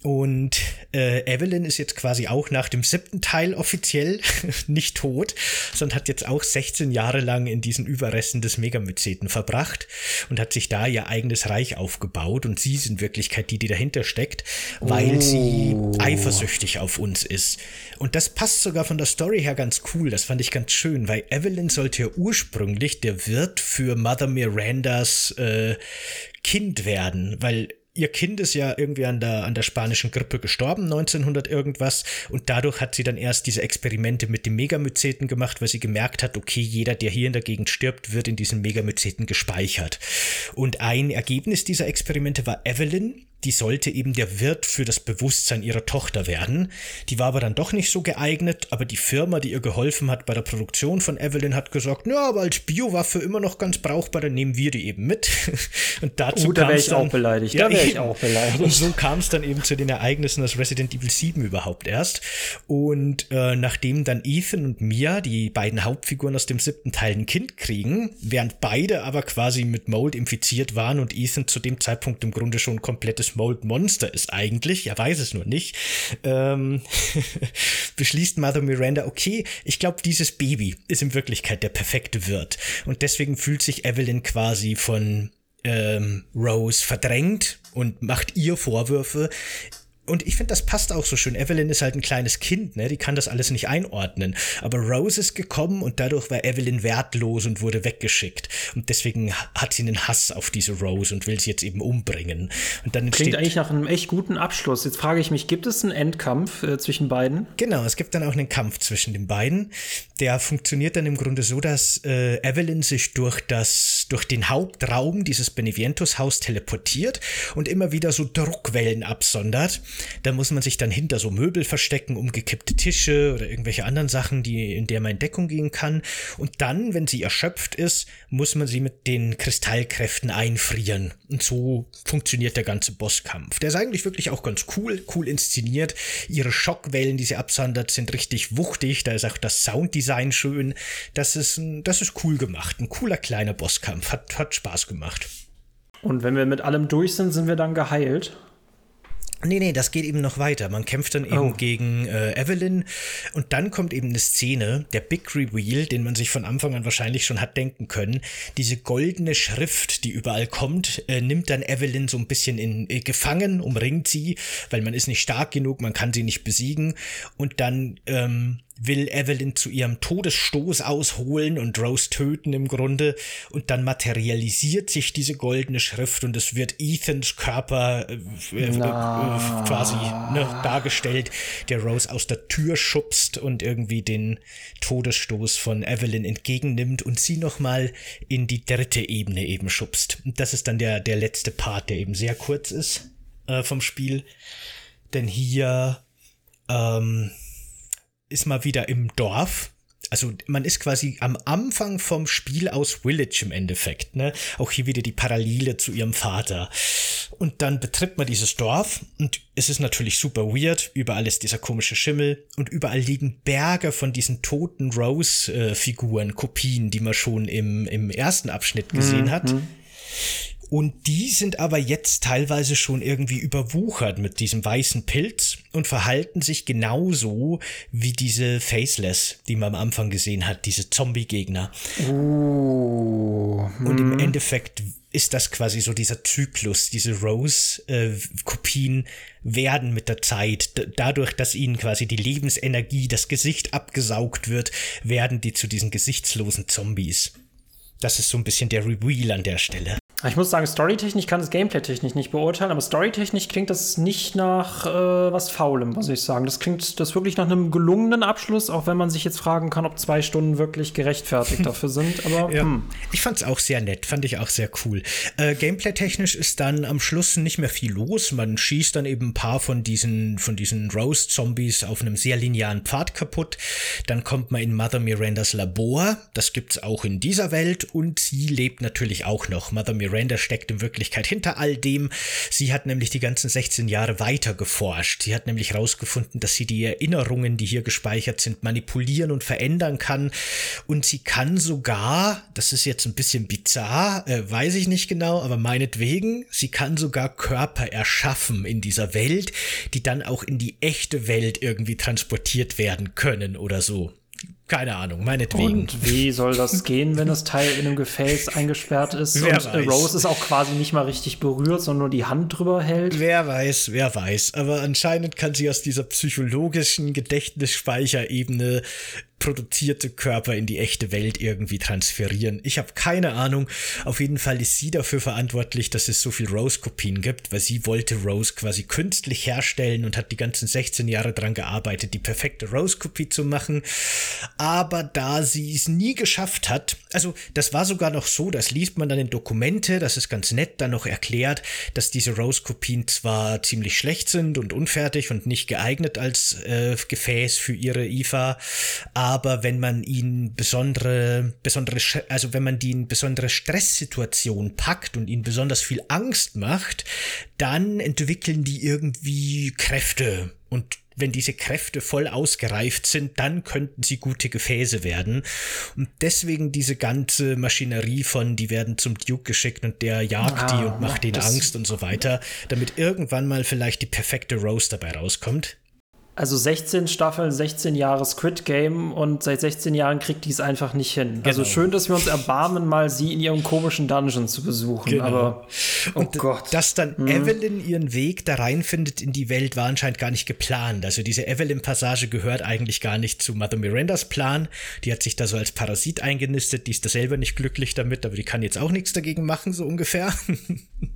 Und äh, Evelyn ist jetzt quasi auch nach dem siebten Teil offiziell nicht tot, sondern hat jetzt auch 16 Jahre lang in diesen Überresten des Megamyceten verbracht und hat sich da ihr eigenes Reich aufgebaut. Und sie ist in Wirklichkeit die, die dahinter steckt, weil oh. sie eifersüchtig auf uns ist. Und das passt sogar von der Story her ganz cool. Das fand ich ganz schön, weil Evelyn sollte ja ursprünglich der Wirt für Mother Mirandas äh, Kind werden, weil ihr Kind ist ja irgendwie an der, an der spanischen Grippe gestorben, 1900 irgendwas. Und dadurch hat sie dann erst diese Experimente mit dem Megamyceten gemacht, weil sie gemerkt hat, okay, jeder, der hier in der Gegend stirbt, wird in diesen Megamyceten gespeichert. Und ein Ergebnis dieser Experimente war Evelyn, die sollte eben der Wirt für das Bewusstsein ihrer Tochter werden. Die war aber dann doch nicht so geeignet, aber die Firma, die ihr geholfen hat bei der Produktion von Evelyn, hat gesagt, ja, aber als Biowaffe immer noch ganz brauchbar, dann nehmen wir die eben mit. Und dazu uh, da wäre ich dann, auch beleidigt. Ja, da wäre ich auch beleidigt. Und so kam es dann eben zu den Ereignissen aus Resident Evil 7 überhaupt erst. Und äh, nachdem dann Ethan und Mia, die beiden Hauptfiguren aus dem siebten Teil, ein Kind kriegen, während beide aber quasi mit Mold infiziert waren und Ethan zu dem Zeitpunkt im Grunde schon komplettes Mold Monster ist eigentlich, er weiß es nur nicht, ähm, beschließt Mother Miranda, okay, ich glaube, dieses Baby ist in Wirklichkeit der perfekte Wirt. Und deswegen fühlt sich Evelyn quasi von ähm, Rose verdrängt und macht ihr Vorwürfe, und ich finde, das passt auch so schön. Evelyn ist halt ein kleines Kind, ne? Die kann das alles nicht einordnen. Aber Rose ist gekommen und dadurch war Evelyn wertlos und wurde weggeschickt. Und deswegen hat sie einen Hass auf diese Rose und will sie jetzt eben umbringen. Und dann Klingt eigentlich nach einem echt guten Abschluss. Jetzt frage ich mich, gibt es einen Endkampf äh, zwischen beiden? Genau, es gibt dann auch einen Kampf zwischen den beiden. Der funktioniert dann im Grunde so, dass äh, Evelyn sich durch das, durch den Hauptraum dieses Beneventus-Haus teleportiert und immer wieder so Druckwellen absondert. Da muss man sich dann hinter so Möbel verstecken, umgekippte Tische oder irgendwelche anderen Sachen, die, in der man in Deckung gehen kann. Und dann, wenn sie erschöpft ist, muss man sie mit den Kristallkräften einfrieren. Und so funktioniert der ganze Bosskampf. Der ist eigentlich wirklich auch ganz cool, cool inszeniert. Ihre Schockwellen, die sie absondert, sind richtig wuchtig. Da ist auch das Sounddesign schön. Das ist, das ist cool gemacht. Ein cooler kleiner Bosskampf. Hat, hat Spaß gemacht. Und wenn wir mit allem durch sind, sind wir dann geheilt? Nee, nee, das geht eben noch weiter. Man kämpft dann eben oh. gegen äh, Evelyn und dann kommt eben eine Szene, der Big Reveal, den man sich von Anfang an wahrscheinlich schon hat denken können. Diese goldene Schrift, die überall kommt, äh, nimmt dann Evelyn so ein bisschen in äh, gefangen, umringt sie, weil man ist nicht stark genug, man kann sie nicht besiegen und dann ähm, will Evelyn zu ihrem Todesstoß ausholen und Rose töten im Grunde. Und dann materialisiert sich diese goldene Schrift und es wird Ethans Körper äh, äh, äh quasi ne, dargestellt, der Rose aus der Tür schubst und irgendwie den Todesstoß von Evelyn entgegennimmt und sie nochmal in die dritte Ebene eben schubst. Und das ist dann der, der letzte Part, der eben sehr kurz ist äh, vom Spiel. Denn hier ähm, ist mal wieder im Dorf. Also man ist quasi am Anfang vom Spiel aus Village im Endeffekt. Ne? Auch hier wieder die Parallele zu ihrem Vater. Und dann betritt man dieses Dorf und es ist natürlich super weird. Überall ist dieser komische Schimmel und überall liegen Berge von diesen toten Rose-Figuren, Kopien, die man schon im, im ersten Abschnitt gesehen mhm. hat. Und die sind aber jetzt teilweise schon irgendwie überwuchert mit diesem weißen Pilz und verhalten sich genauso wie diese Faceless, die man am Anfang gesehen hat, diese Zombie-Gegner. Oh, hm. Und im hm. Endeffekt ist das quasi so dieser Zyklus. Diese Rose-Kopien werden mit der Zeit, dadurch, dass ihnen quasi die Lebensenergie, das Gesicht abgesaugt wird, werden die zu diesen gesichtslosen Zombies. Das ist so ein bisschen der Reveal an der Stelle. Ich muss sagen, storytechnisch kann das Gameplay-technisch nicht beurteilen, aber storytechnisch klingt das nicht nach äh, was Faulem, muss ich sagen. Das klingt das wirklich nach einem gelungenen Abschluss, auch wenn man sich jetzt fragen kann, ob zwei Stunden wirklich gerechtfertigt dafür sind. Aber ja. hm. ich fand es auch sehr nett, fand ich auch sehr cool. Äh, Gameplay-technisch ist dann am Schluss nicht mehr viel los. Man schießt dann eben ein paar von diesen von diesen Rose-Zombies auf einem sehr linearen Pfad kaputt. Dann kommt man in Mother Mirandas Labor. Das gibt's auch in dieser Welt und sie lebt natürlich auch noch. Mother Miranda Miranda steckt in Wirklichkeit hinter all dem. Sie hat nämlich die ganzen 16 Jahre weiter geforscht. Sie hat nämlich herausgefunden, dass sie die Erinnerungen, die hier gespeichert sind, manipulieren und verändern kann. Und sie kann sogar, das ist jetzt ein bisschen bizarr, äh, weiß ich nicht genau, aber meinetwegen, sie kann sogar Körper erschaffen in dieser Welt, die dann auch in die echte Welt irgendwie transportiert werden können oder so. Keine Ahnung, meinetwegen. Und wie soll das gehen, wenn das Teil in einem Gefäß eingesperrt ist wer und weiß. Rose ist auch quasi nicht mal richtig berührt, sondern nur die Hand drüber hält? Wer weiß, wer weiß. Aber anscheinend kann sie aus dieser psychologischen Gedächtnisspeicherebene produzierte Körper in die echte Welt irgendwie transferieren. Ich habe keine Ahnung. Auf jeden Fall ist sie dafür verantwortlich, dass es so viel Rose-Kopien gibt, weil sie wollte Rose quasi künstlich herstellen und hat die ganzen 16 Jahre dran gearbeitet, die perfekte Rose-Kopie zu machen. Aber da sie es nie geschafft hat, also das war sogar noch so, das liest man dann in Dokumente, das ist ganz nett dann noch erklärt, dass diese Rose-Kopien zwar ziemlich schlecht sind und unfertig und nicht geeignet als äh, Gefäß für ihre IFA, aber aber wenn man ihn besondere, besondere, also wenn man die in besondere Stresssituationen packt und ihnen besonders viel Angst macht, dann entwickeln die irgendwie Kräfte und wenn diese Kräfte voll ausgereift sind, dann könnten sie gute Gefäße werden. Und deswegen diese ganze Maschinerie von, die werden zum Duke geschickt und der jagt ah, die und macht ihnen Angst und so weiter, damit irgendwann mal vielleicht die perfekte Rose dabei rauskommt. Also 16 Staffeln, 16 Jahre Squid Game und seit 16 Jahren kriegt die es einfach nicht hin. Also genau. Also schön, dass wir uns erbarmen, mal sie in ihrem komischen Dungeon zu besuchen. Genau. Aber oh und Gott. Dass dann hm. Evelyn ihren Weg da reinfindet in die Welt, war anscheinend gar nicht geplant. Also diese Evelyn-Passage gehört eigentlich gar nicht zu Mother Mirandas Plan. Die hat sich da so als Parasit eingenistet, die ist da selber nicht glücklich damit, aber die kann jetzt auch nichts dagegen machen, so ungefähr.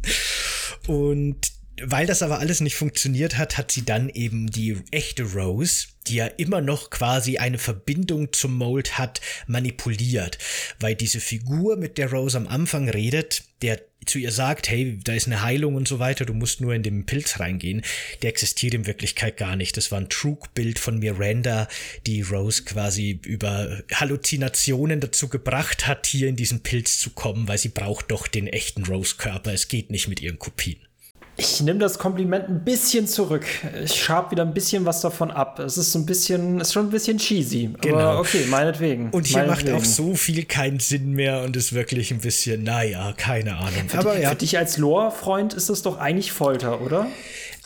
und weil das aber alles nicht funktioniert hat, hat sie dann eben die echte Rose, die ja immer noch quasi eine Verbindung zum Mold hat, manipuliert. Weil diese Figur, mit der Rose am Anfang redet, der zu ihr sagt, hey, da ist eine Heilung und so weiter, du musst nur in den Pilz reingehen, der existiert in Wirklichkeit gar nicht. Das war ein Trugbild von Miranda, die Rose quasi über Halluzinationen dazu gebracht hat, hier in diesen Pilz zu kommen, weil sie braucht doch den echten Rose-Körper. Es geht nicht mit ihren Kopien. Ich nehme das Kompliment ein bisschen zurück. Ich schab wieder ein bisschen was davon ab. Es ist so ein bisschen, ist schon ein bisschen cheesy. Genau. Aber okay, meinetwegen. Und hier meinetwegen. macht auch so viel keinen Sinn mehr und ist wirklich ein bisschen, naja, keine Ahnung. Für, Aber, die, ja. für dich als Lore-Freund ist das doch eigentlich Folter, oder?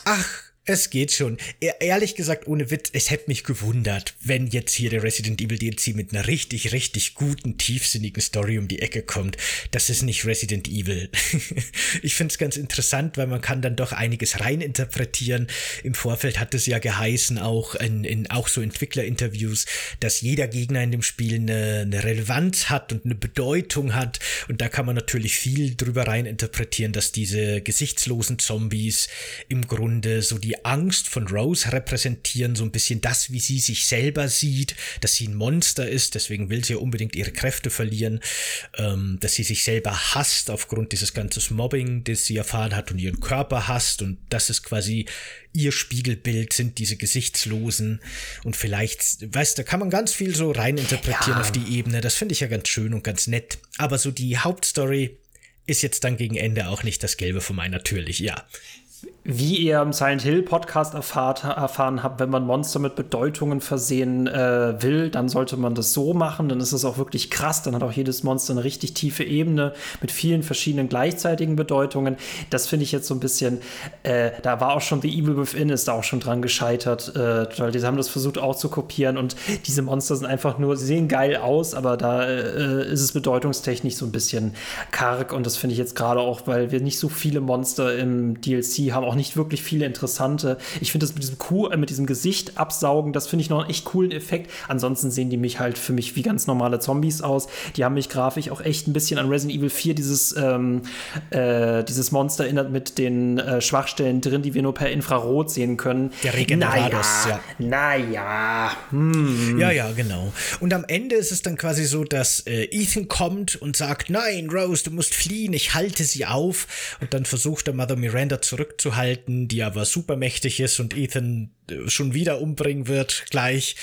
Ach, es geht schon. E ehrlich gesagt, ohne Witz, es hätte mich gewundert, wenn jetzt hier der Resident Evil DLC mit einer richtig, richtig guten, tiefsinnigen Story um die Ecke kommt. Das ist nicht Resident Evil. ich finde es ganz interessant, weil man kann dann doch einiges reininterpretieren. Im Vorfeld hat es ja geheißen, auch in, in auch so Entwicklerinterviews, dass jeder Gegner in dem Spiel eine, eine Relevanz hat und eine Bedeutung hat. Und da kann man natürlich viel drüber reininterpretieren, dass diese gesichtslosen Zombies im Grunde so die Angst von Rose repräsentieren, so ein bisschen das, wie sie sich selber sieht, dass sie ein Monster ist, deswegen will sie ja unbedingt ihre Kräfte verlieren, ähm, dass sie sich selber hasst aufgrund dieses ganzen Mobbing, das sie erfahren hat und ihren Körper hasst und das ist quasi ihr Spiegelbild sind diese Gesichtslosen und vielleicht, weißt du, da kann man ganz viel so reininterpretieren ja. auf die Ebene. Das finde ich ja ganz schön und ganz nett. Aber so die Hauptstory ist jetzt dann gegen Ende auch nicht das Gelbe vom Ei, natürlich, ja wie ihr im Silent Hill Podcast erfahrt, erfahren habt, wenn man Monster mit Bedeutungen versehen äh, will, dann sollte man das so machen. Dann ist es auch wirklich krass. Dann hat auch jedes Monster eine richtig tiefe Ebene mit vielen verschiedenen gleichzeitigen Bedeutungen. Das finde ich jetzt so ein bisschen, äh, da war auch schon The Evil Within ist da auch schon dran gescheitert, äh, weil die haben das versucht auch zu kopieren und diese Monster sind einfach nur, sie sehen geil aus, aber da äh, ist es bedeutungstechnisch so ein bisschen karg und das finde ich jetzt gerade auch, weil wir nicht so viele Monster im DLC haben, auch nicht wirklich viele interessante. Ich finde das mit diesem Kuh, äh, mit diesem Gesicht absaugen, das finde ich noch einen echt coolen Effekt. Ansonsten sehen die mich halt für mich wie ganz normale Zombies aus. Die haben mich grafisch auch echt ein bisschen an Resident Evil 4 dieses, ähm, äh, dieses Monster erinnert mit den äh, Schwachstellen drin, die wir nur per Infrarot sehen können. Der Regenerados, naja, ja. Naja. Hm. Ja, ja, genau. Und am Ende ist es dann quasi so, dass äh, Ethan kommt und sagt, nein, Rose, du musst fliehen, ich halte sie auf. Und dann versucht der Mother Miranda zurückzuhalten halten, die aber supermächtig ist und Ethan äh, schon wieder umbringen wird gleich.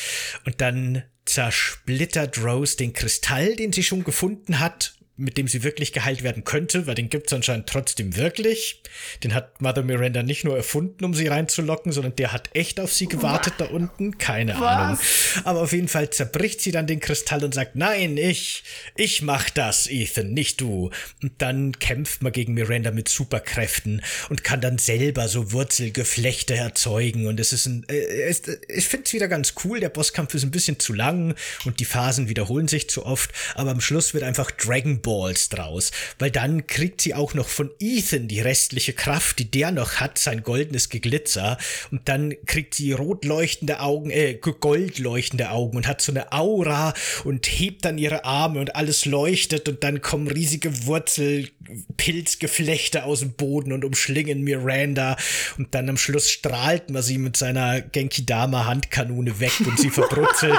Und dann zersplittert Rose den Kristall, den sie schon gefunden hat, mit dem sie wirklich geheilt werden könnte, weil den gibt's anscheinend trotzdem wirklich. Den hat Mother Miranda nicht nur erfunden, um sie reinzulocken, sondern der hat echt auf sie gewartet da unten. Keine Was? Ahnung. Aber auf jeden Fall zerbricht sie dann den Kristall und sagt, nein, ich, ich mach das, Ethan, nicht du. Und dann kämpft man gegen Miranda mit Superkräften und kann dann selber so Wurzelgeflechte erzeugen. Und es ist ein, äh, es, ich finde es wieder ganz cool. Der Bosskampf ist ein bisschen zu lang und die Phasen wiederholen sich zu oft. Aber am Schluss wird einfach Dragon Balls draus, weil dann kriegt sie auch noch von Ethan die restliche Kraft, die der noch hat, sein goldenes Geglitzer. Und dann kriegt sie rot leuchtende Augen, äh, gold leuchtende Augen und hat so eine Aura und hebt dann ihre Arme und alles leuchtet und dann kommen riesige Wurzelpilzgeflechte aus dem Boden und umschlingen Miranda und dann am Schluss strahlt man sie mit seiner Genki Dama Handkanone weg und sie verbrutzelt.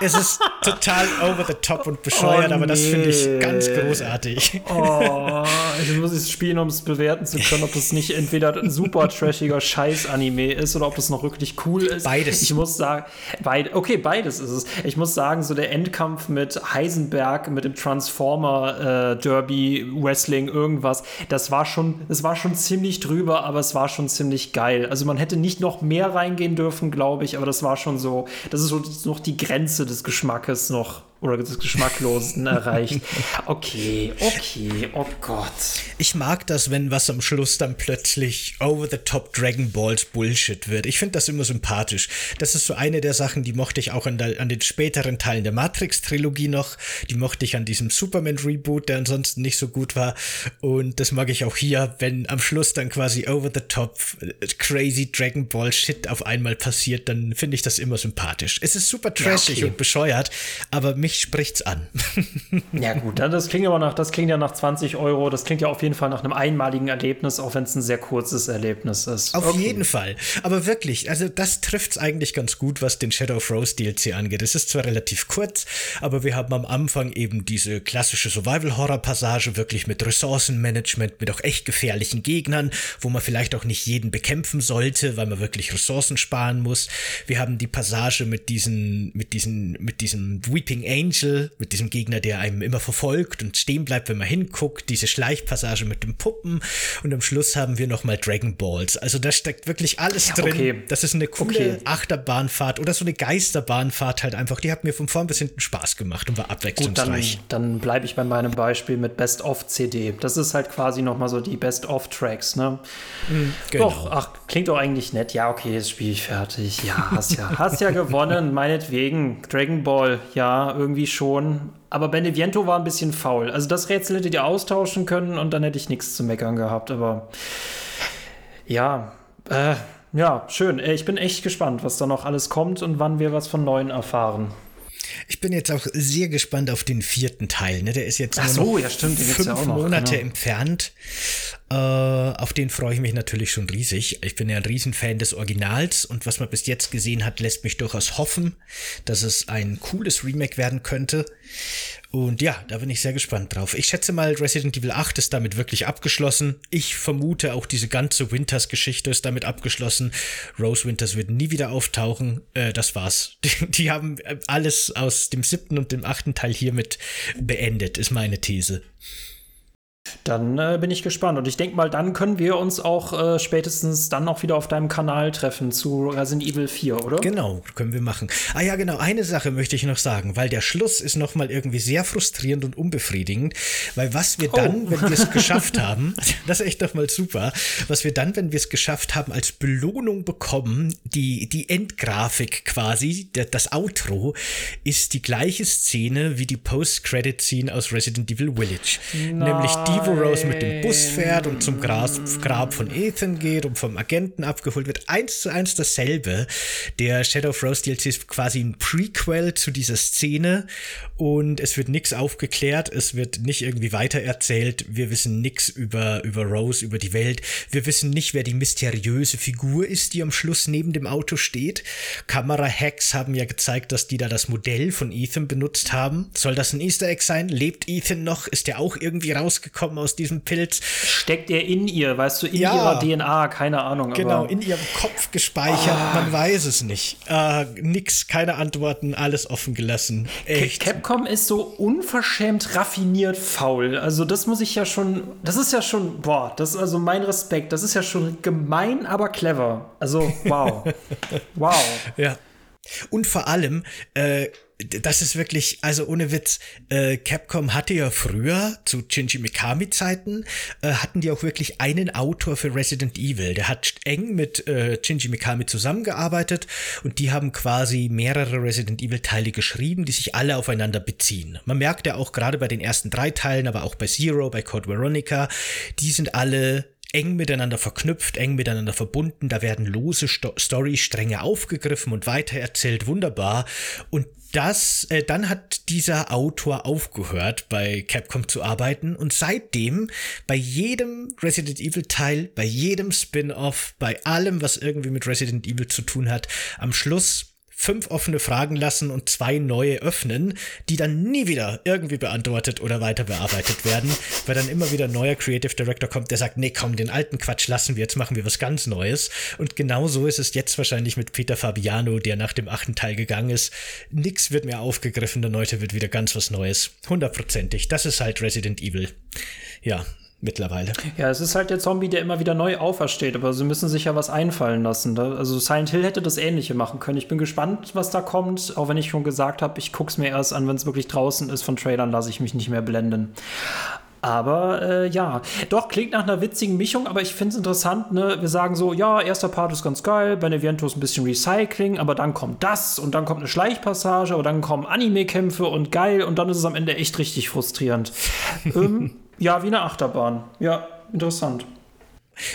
Es ist total over the top und bescheuert, oh, aber das finde ich ganz großartig. Oh, ich muss es spielen, um es bewerten zu können, ob das nicht entweder ein super trashiger Scheiß-Anime ist oder ob das noch wirklich cool ist. Beides. Ich muss sagen, beid, okay, beides ist es. Ich muss sagen, so der Endkampf mit Heisenberg, mit dem Transformer äh, Derby, Wrestling, irgendwas, das war schon, es war schon ziemlich drüber, aber es war schon ziemlich geil. Also man hätte nicht noch mehr reingehen dürfen, glaube ich, aber das war schon so, das ist so noch die Grenze des Geschmackes noch oder des Geschmacklosen erreicht. Okay, okay, oh Gott. Ich mag das, wenn was am Schluss dann plötzlich over the top Dragon Balls Bullshit wird. Ich finde das immer sympathisch. Das ist so eine der Sachen, die mochte ich auch an, der, an den späteren Teilen der Matrix-Trilogie noch. Die mochte ich an diesem Superman-Reboot, der ansonsten nicht so gut war. Und das mag ich auch hier, wenn am Schluss dann quasi over the top äh, crazy Dragon Ball Shit auf einmal passiert, dann finde ich das immer sympathisch. Es ist super trashig ja, okay. und bescheuert, aber mich mich spricht's an. ja, gut, das klingt aber nach, das klingt ja nach 20 Euro. Das klingt ja auf jeden Fall nach einem einmaligen Erlebnis, auch wenn es ein sehr kurzes Erlebnis ist. Auf okay. jeden Fall. Aber wirklich, also das trifft's eigentlich ganz gut, was den Shadow of Rose DLC angeht. Es ist zwar relativ kurz, aber wir haben am Anfang eben diese klassische Survival-Horror-Passage, wirklich mit Ressourcenmanagement, mit auch echt gefährlichen Gegnern, wo man vielleicht auch nicht jeden bekämpfen sollte, weil man wirklich Ressourcen sparen muss. Wir haben die Passage mit diesen, mit diesen, mit diesem Weeping Angel Angel mit diesem Gegner, der einem immer verfolgt und stehen bleibt, wenn man hinguckt, diese Schleichpassage mit den Puppen und am Schluss haben wir nochmal Dragon Balls. Also da steckt wirklich alles drin. Okay. Das ist eine coole okay. Achterbahnfahrt oder so eine Geisterbahnfahrt halt einfach. Die hat mir von vorn bis hinten Spaß gemacht und war abwechslungsreich. Gut, dann, dann bleibe ich bei meinem Beispiel mit Best of CD. Das ist halt quasi nochmal so die Best of Tracks, ne? Mhm, genau. Doch, ach, klingt doch eigentlich nett. Ja, okay, jetzt spiele ich fertig. Ja, hast ja, hast ja gewonnen, meinetwegen. Dragon Ball, ja, irgendwie irgendwie schon. Aber Beneviento war ein bisschen faul. Also das Rätsel hättet ihr austauschen können und dann hätte ich nichts zu meckern gehabt. Aber ja, äh, ja, schön. Äh, ich bin echt gespannt, was da noch alles kommt und wann wir was von Neuen erfahren. Ich bin jetzt auch sehr gespannt auf den vierten Teil. Ne? Der ist jetzt Ach so, ja, stimmt, fünf ja noch, Monate genau. entfernt. Äh, auf den freue ich mich natürlich schon riesig. Ich bin ja ein Riesenfan des Originals und was man bis jetzt gesehen hat, lässt mich durchaus hoffen, dass es ein cooles Remake werden könnte. Und ja, da bin ich sehr gespannt drauf. Ich schätze mal, Resident Evil 8 ist damit wirklich abgeschlossen. Ich vermute auch diese ganze Winters-Geschichte ist damit abgeschlossen. Rose Winters wird nie wieder auftauchen. Äh, das war's. Die, die haben alles aus dem siebten und dem achten Teil hiermit beendet, ist meine These. Dann äh, bin ich gespannt. Und ich denke mal, dann können wir uns auch äh, spätestens dann auch wieder auf deinem Kanal treffen zu Resident Evil 4, oder? Genau, können wir machen. Ah ja, genau, eine Sache möchte ich noch sagen, weil der Schluss ist nochmal irgendwie sehr frustrierend und unbefriedigend, weil was wir dann, oh. wenn wir es geschafft haben, das ist echt nochmal super, was wir dann, wenn wir es geschafft haben, als Belohnung bekommen, die, die Endgrafik quasi, der, das Outro, ist die gleiche Szene wie die Post-Credit-Scene aus Resident Evil Village. Nein. Nämlich die die, wo Rose mit dem Bus fährt und zum Grab von Ethan geht und vom Agenten abgeholt wird. Eins zu eins dasselbe. Der Shadow of Rose DLC ist quasi ein Prequel zu dieser Szene und es wird nichts aufgeklärt, es wird nicht irgendwie weitererzählt. Wir wissen nichts über, über Rose, über die Welt. Wir wissen nicht, wer die mysteriöse Figur ist, die am Schluss neben dem Auto steht. Kamera-Hacks haben ja gezeigt, dass die da das Modell von Ethan benutzt haben. Soll das ein Easter Egg sein? Lebt Ethan noch? Ist er auch irgendwie rausgekommen? Aus diesem Pilz. Steckt er in ihr, weißt du, in ja, ihrer DNA, keine Ahnung. Genau, in ihrem Kopf gespeichert, ah. man weiß es nicht. Äh, nix, keine Antworten, alles offen gelassen. Echt. Capcom ist so unverschämt raffiniert faul. Also das muss ich ja schon, das ist ja schon, boah, das ist also mein Respekt, das ist ja schon gemein, aber clever. Also wow. wow. Ja. Und vor allem, äh, das ist wirklich, also ohne Witz, äh, Capcom hatte ja früher, zu Shinji Mikami-Zeiten, äh, hatten die auch wirklich einen Autor für Resident Evil. Der hat eng mit äh, Shinji Mikami zusammengearbeitet und die haben quasi mehrere Resident Evil-Teile geschrieben, die sich alle aufeinander beziehen. Man merkt ja auch gerade bei den ersten drei Teilen, aber auch bei Zero, bei Code Veronica, die sind alle eng miteinander verknüpft, eng miteinander verbunden. Da werden lose Sto Storystränge aufgegriffen und weitererzählt. Wunderbar. Und das, äh, dann hat dieser Autor aufgehört, bei Capcom zu arbeiten und seitdem bei jedem Resident Evil Teil, bei jedem Spin-off, bei allem, was irgendwie mit Resident Evil zu tun hat, am Schluss fünf offene Fragen lassen und zwei neue öffnen, die dann nie wieder irgendwie beantwortet oder weiter bearbeitet werden, weil dann immer wieder ein neuer Creative Director kommt, der sagt, nee, komm, den alten Quatsch lassen wir, jetzt machen wir was ganz Neues. Und genau so ist es jetzt wahrscheinlich mit Peter Fabiano, der nach dem achten Teil gegangen ist. Nix wird mehr aufgegriffen, dann heute wird wieder ganz was Neues. Hundertprozentig. Das ist halt Resident Evil. Ja, mittlerweile. Ja, es ist halt der Zombie, der immer wieder neu aufersteht, aber sie müssen sich ja was einfallen lassen. Ne? Also Silent Hill hätte das Ähnliche machen können. Ich bin gespannt, was da kommt, auch wenn ich schon gesagt habe, ich gucke es mir erst an, wenn es wirklich draußen ist. Von Trailern lasse ich mich nicht mehr blenden. Aber äh, ja, doch, klingt nach einer witzigen Mischung, aber ich finde es interessant, ne? Wir sagen so, ja, erster Part ist ganz geil, Beneviento ist ein bisschen Recycling, aber dann kommt das und dann kommt eine Schleichpassage, aber dann kommen Anime-Kämpfe und geil und dann ist es am Ende echt richtig frustrierend. ähm, ja, wie eine Achterbahn. Ja, interessant.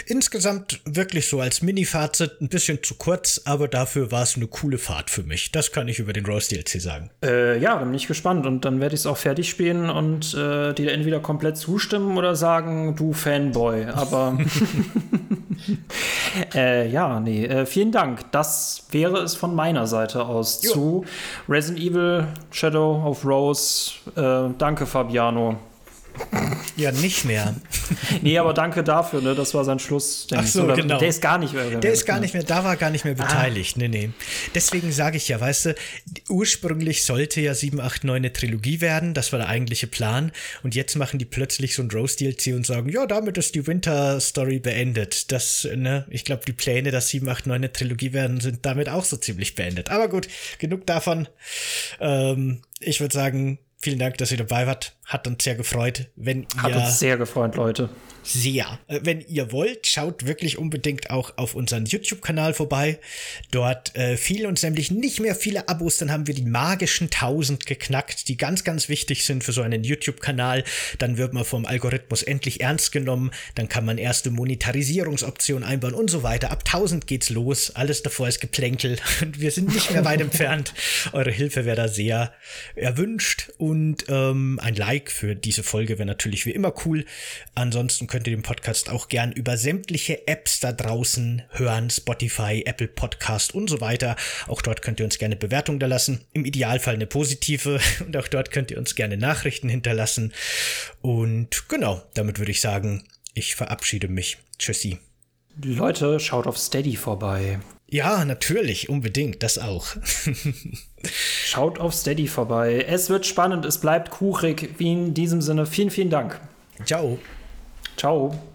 Insgesamt wirklich so als Mini-Fazit ein bisschen zu kurz, aber dafür war es eine coole Fahrt für mich. Das kann ich über den Rose DLC sagen. Äh, ja, dann bin ich gespannt und dann werde ich es auch fertig spielen und äh, dir entweder komplett zustimmen oder sagen, du Fanboy. Aber äh, ja, nee, äh, vielen Dank. Das wäre es von meiner Seite aus jo. zu Resident Evil Shadow of Rose. Äh, danke, Fabiano. Ja, nicht mehr. nee, aber danke dafür, ne? Das war sein Schluss. Ach so, Oder, genau. Der ist gar nicht mehr. Der ist gar nicht mehr, da war gar nicht mehr ah. beteiligt. Ah. Nee, nee. Deswegen sage ich ja, weißt du, ursprünglich sollte ja 7, 8, 9 eine Trilogie werden. Das war der eigentliche Plan. Und jetzt machen die plötzlich so ein Rose DLC und sagen, ja, damit ist die Winter Story beendet. Das, ne, ich glaube, die Pläne, dass 7, 8, 9 eine Trilogie werden, sind damit auch so ziemlich beendet. Aber gut, genug davon. Ähm, ich würde sagen, Vielen Dank, dass ihr dabei wart. Hat uns sehr gefreut. Wenn ihr Hat uns sehr gefreut, Leute sehr. Äh, wenn ihr wollt, schaut wirklich unbedingt auch auf unseren YouTube-Kanal vorbei. Dort äh, fehlen uns nämlich nicht mehr viele Abos, dann haben wir die magischen 1000 geknackt, die ganz, ganz wichtig sind für so einen YouTube-Kanal. Dann wird man vom Algorithmus endlich ernst genommen, dann kann man erste Monetarisierungsoptionen einbauen und so weiter. Ab 1000 geht's los, alles davor ist Geplänkel und wir sind nicht mehr weit entfernt. Eure Hilfe wäre da sehr erwünscht und ähm, ein Like für diese Folge wäre natürlich wie immer cool. Ansonsten könnt ihr den Podcast auch gern über sämtliche Apps da draußen hören, Spotify, Apple Podcast und so weiter. Auch dort könnt ihr uns gerne Bewertungen da lassen. Im Idealfall eine positive und auch dort könnt ihr uns gerne Nachrichten hinterlassen. Und genau, damit würde ich sagen, ich verabschiede mich. Tschüssi. Leute, schaut auf Steady vorbei. Ja, natürlich, unbedingt, das auch. Schaut auf Steady vorbei. Es wird spannend, es bleibt kuchig. Wie in diesem Sinne, vielen, vielen Dank. Ciao. Ciao.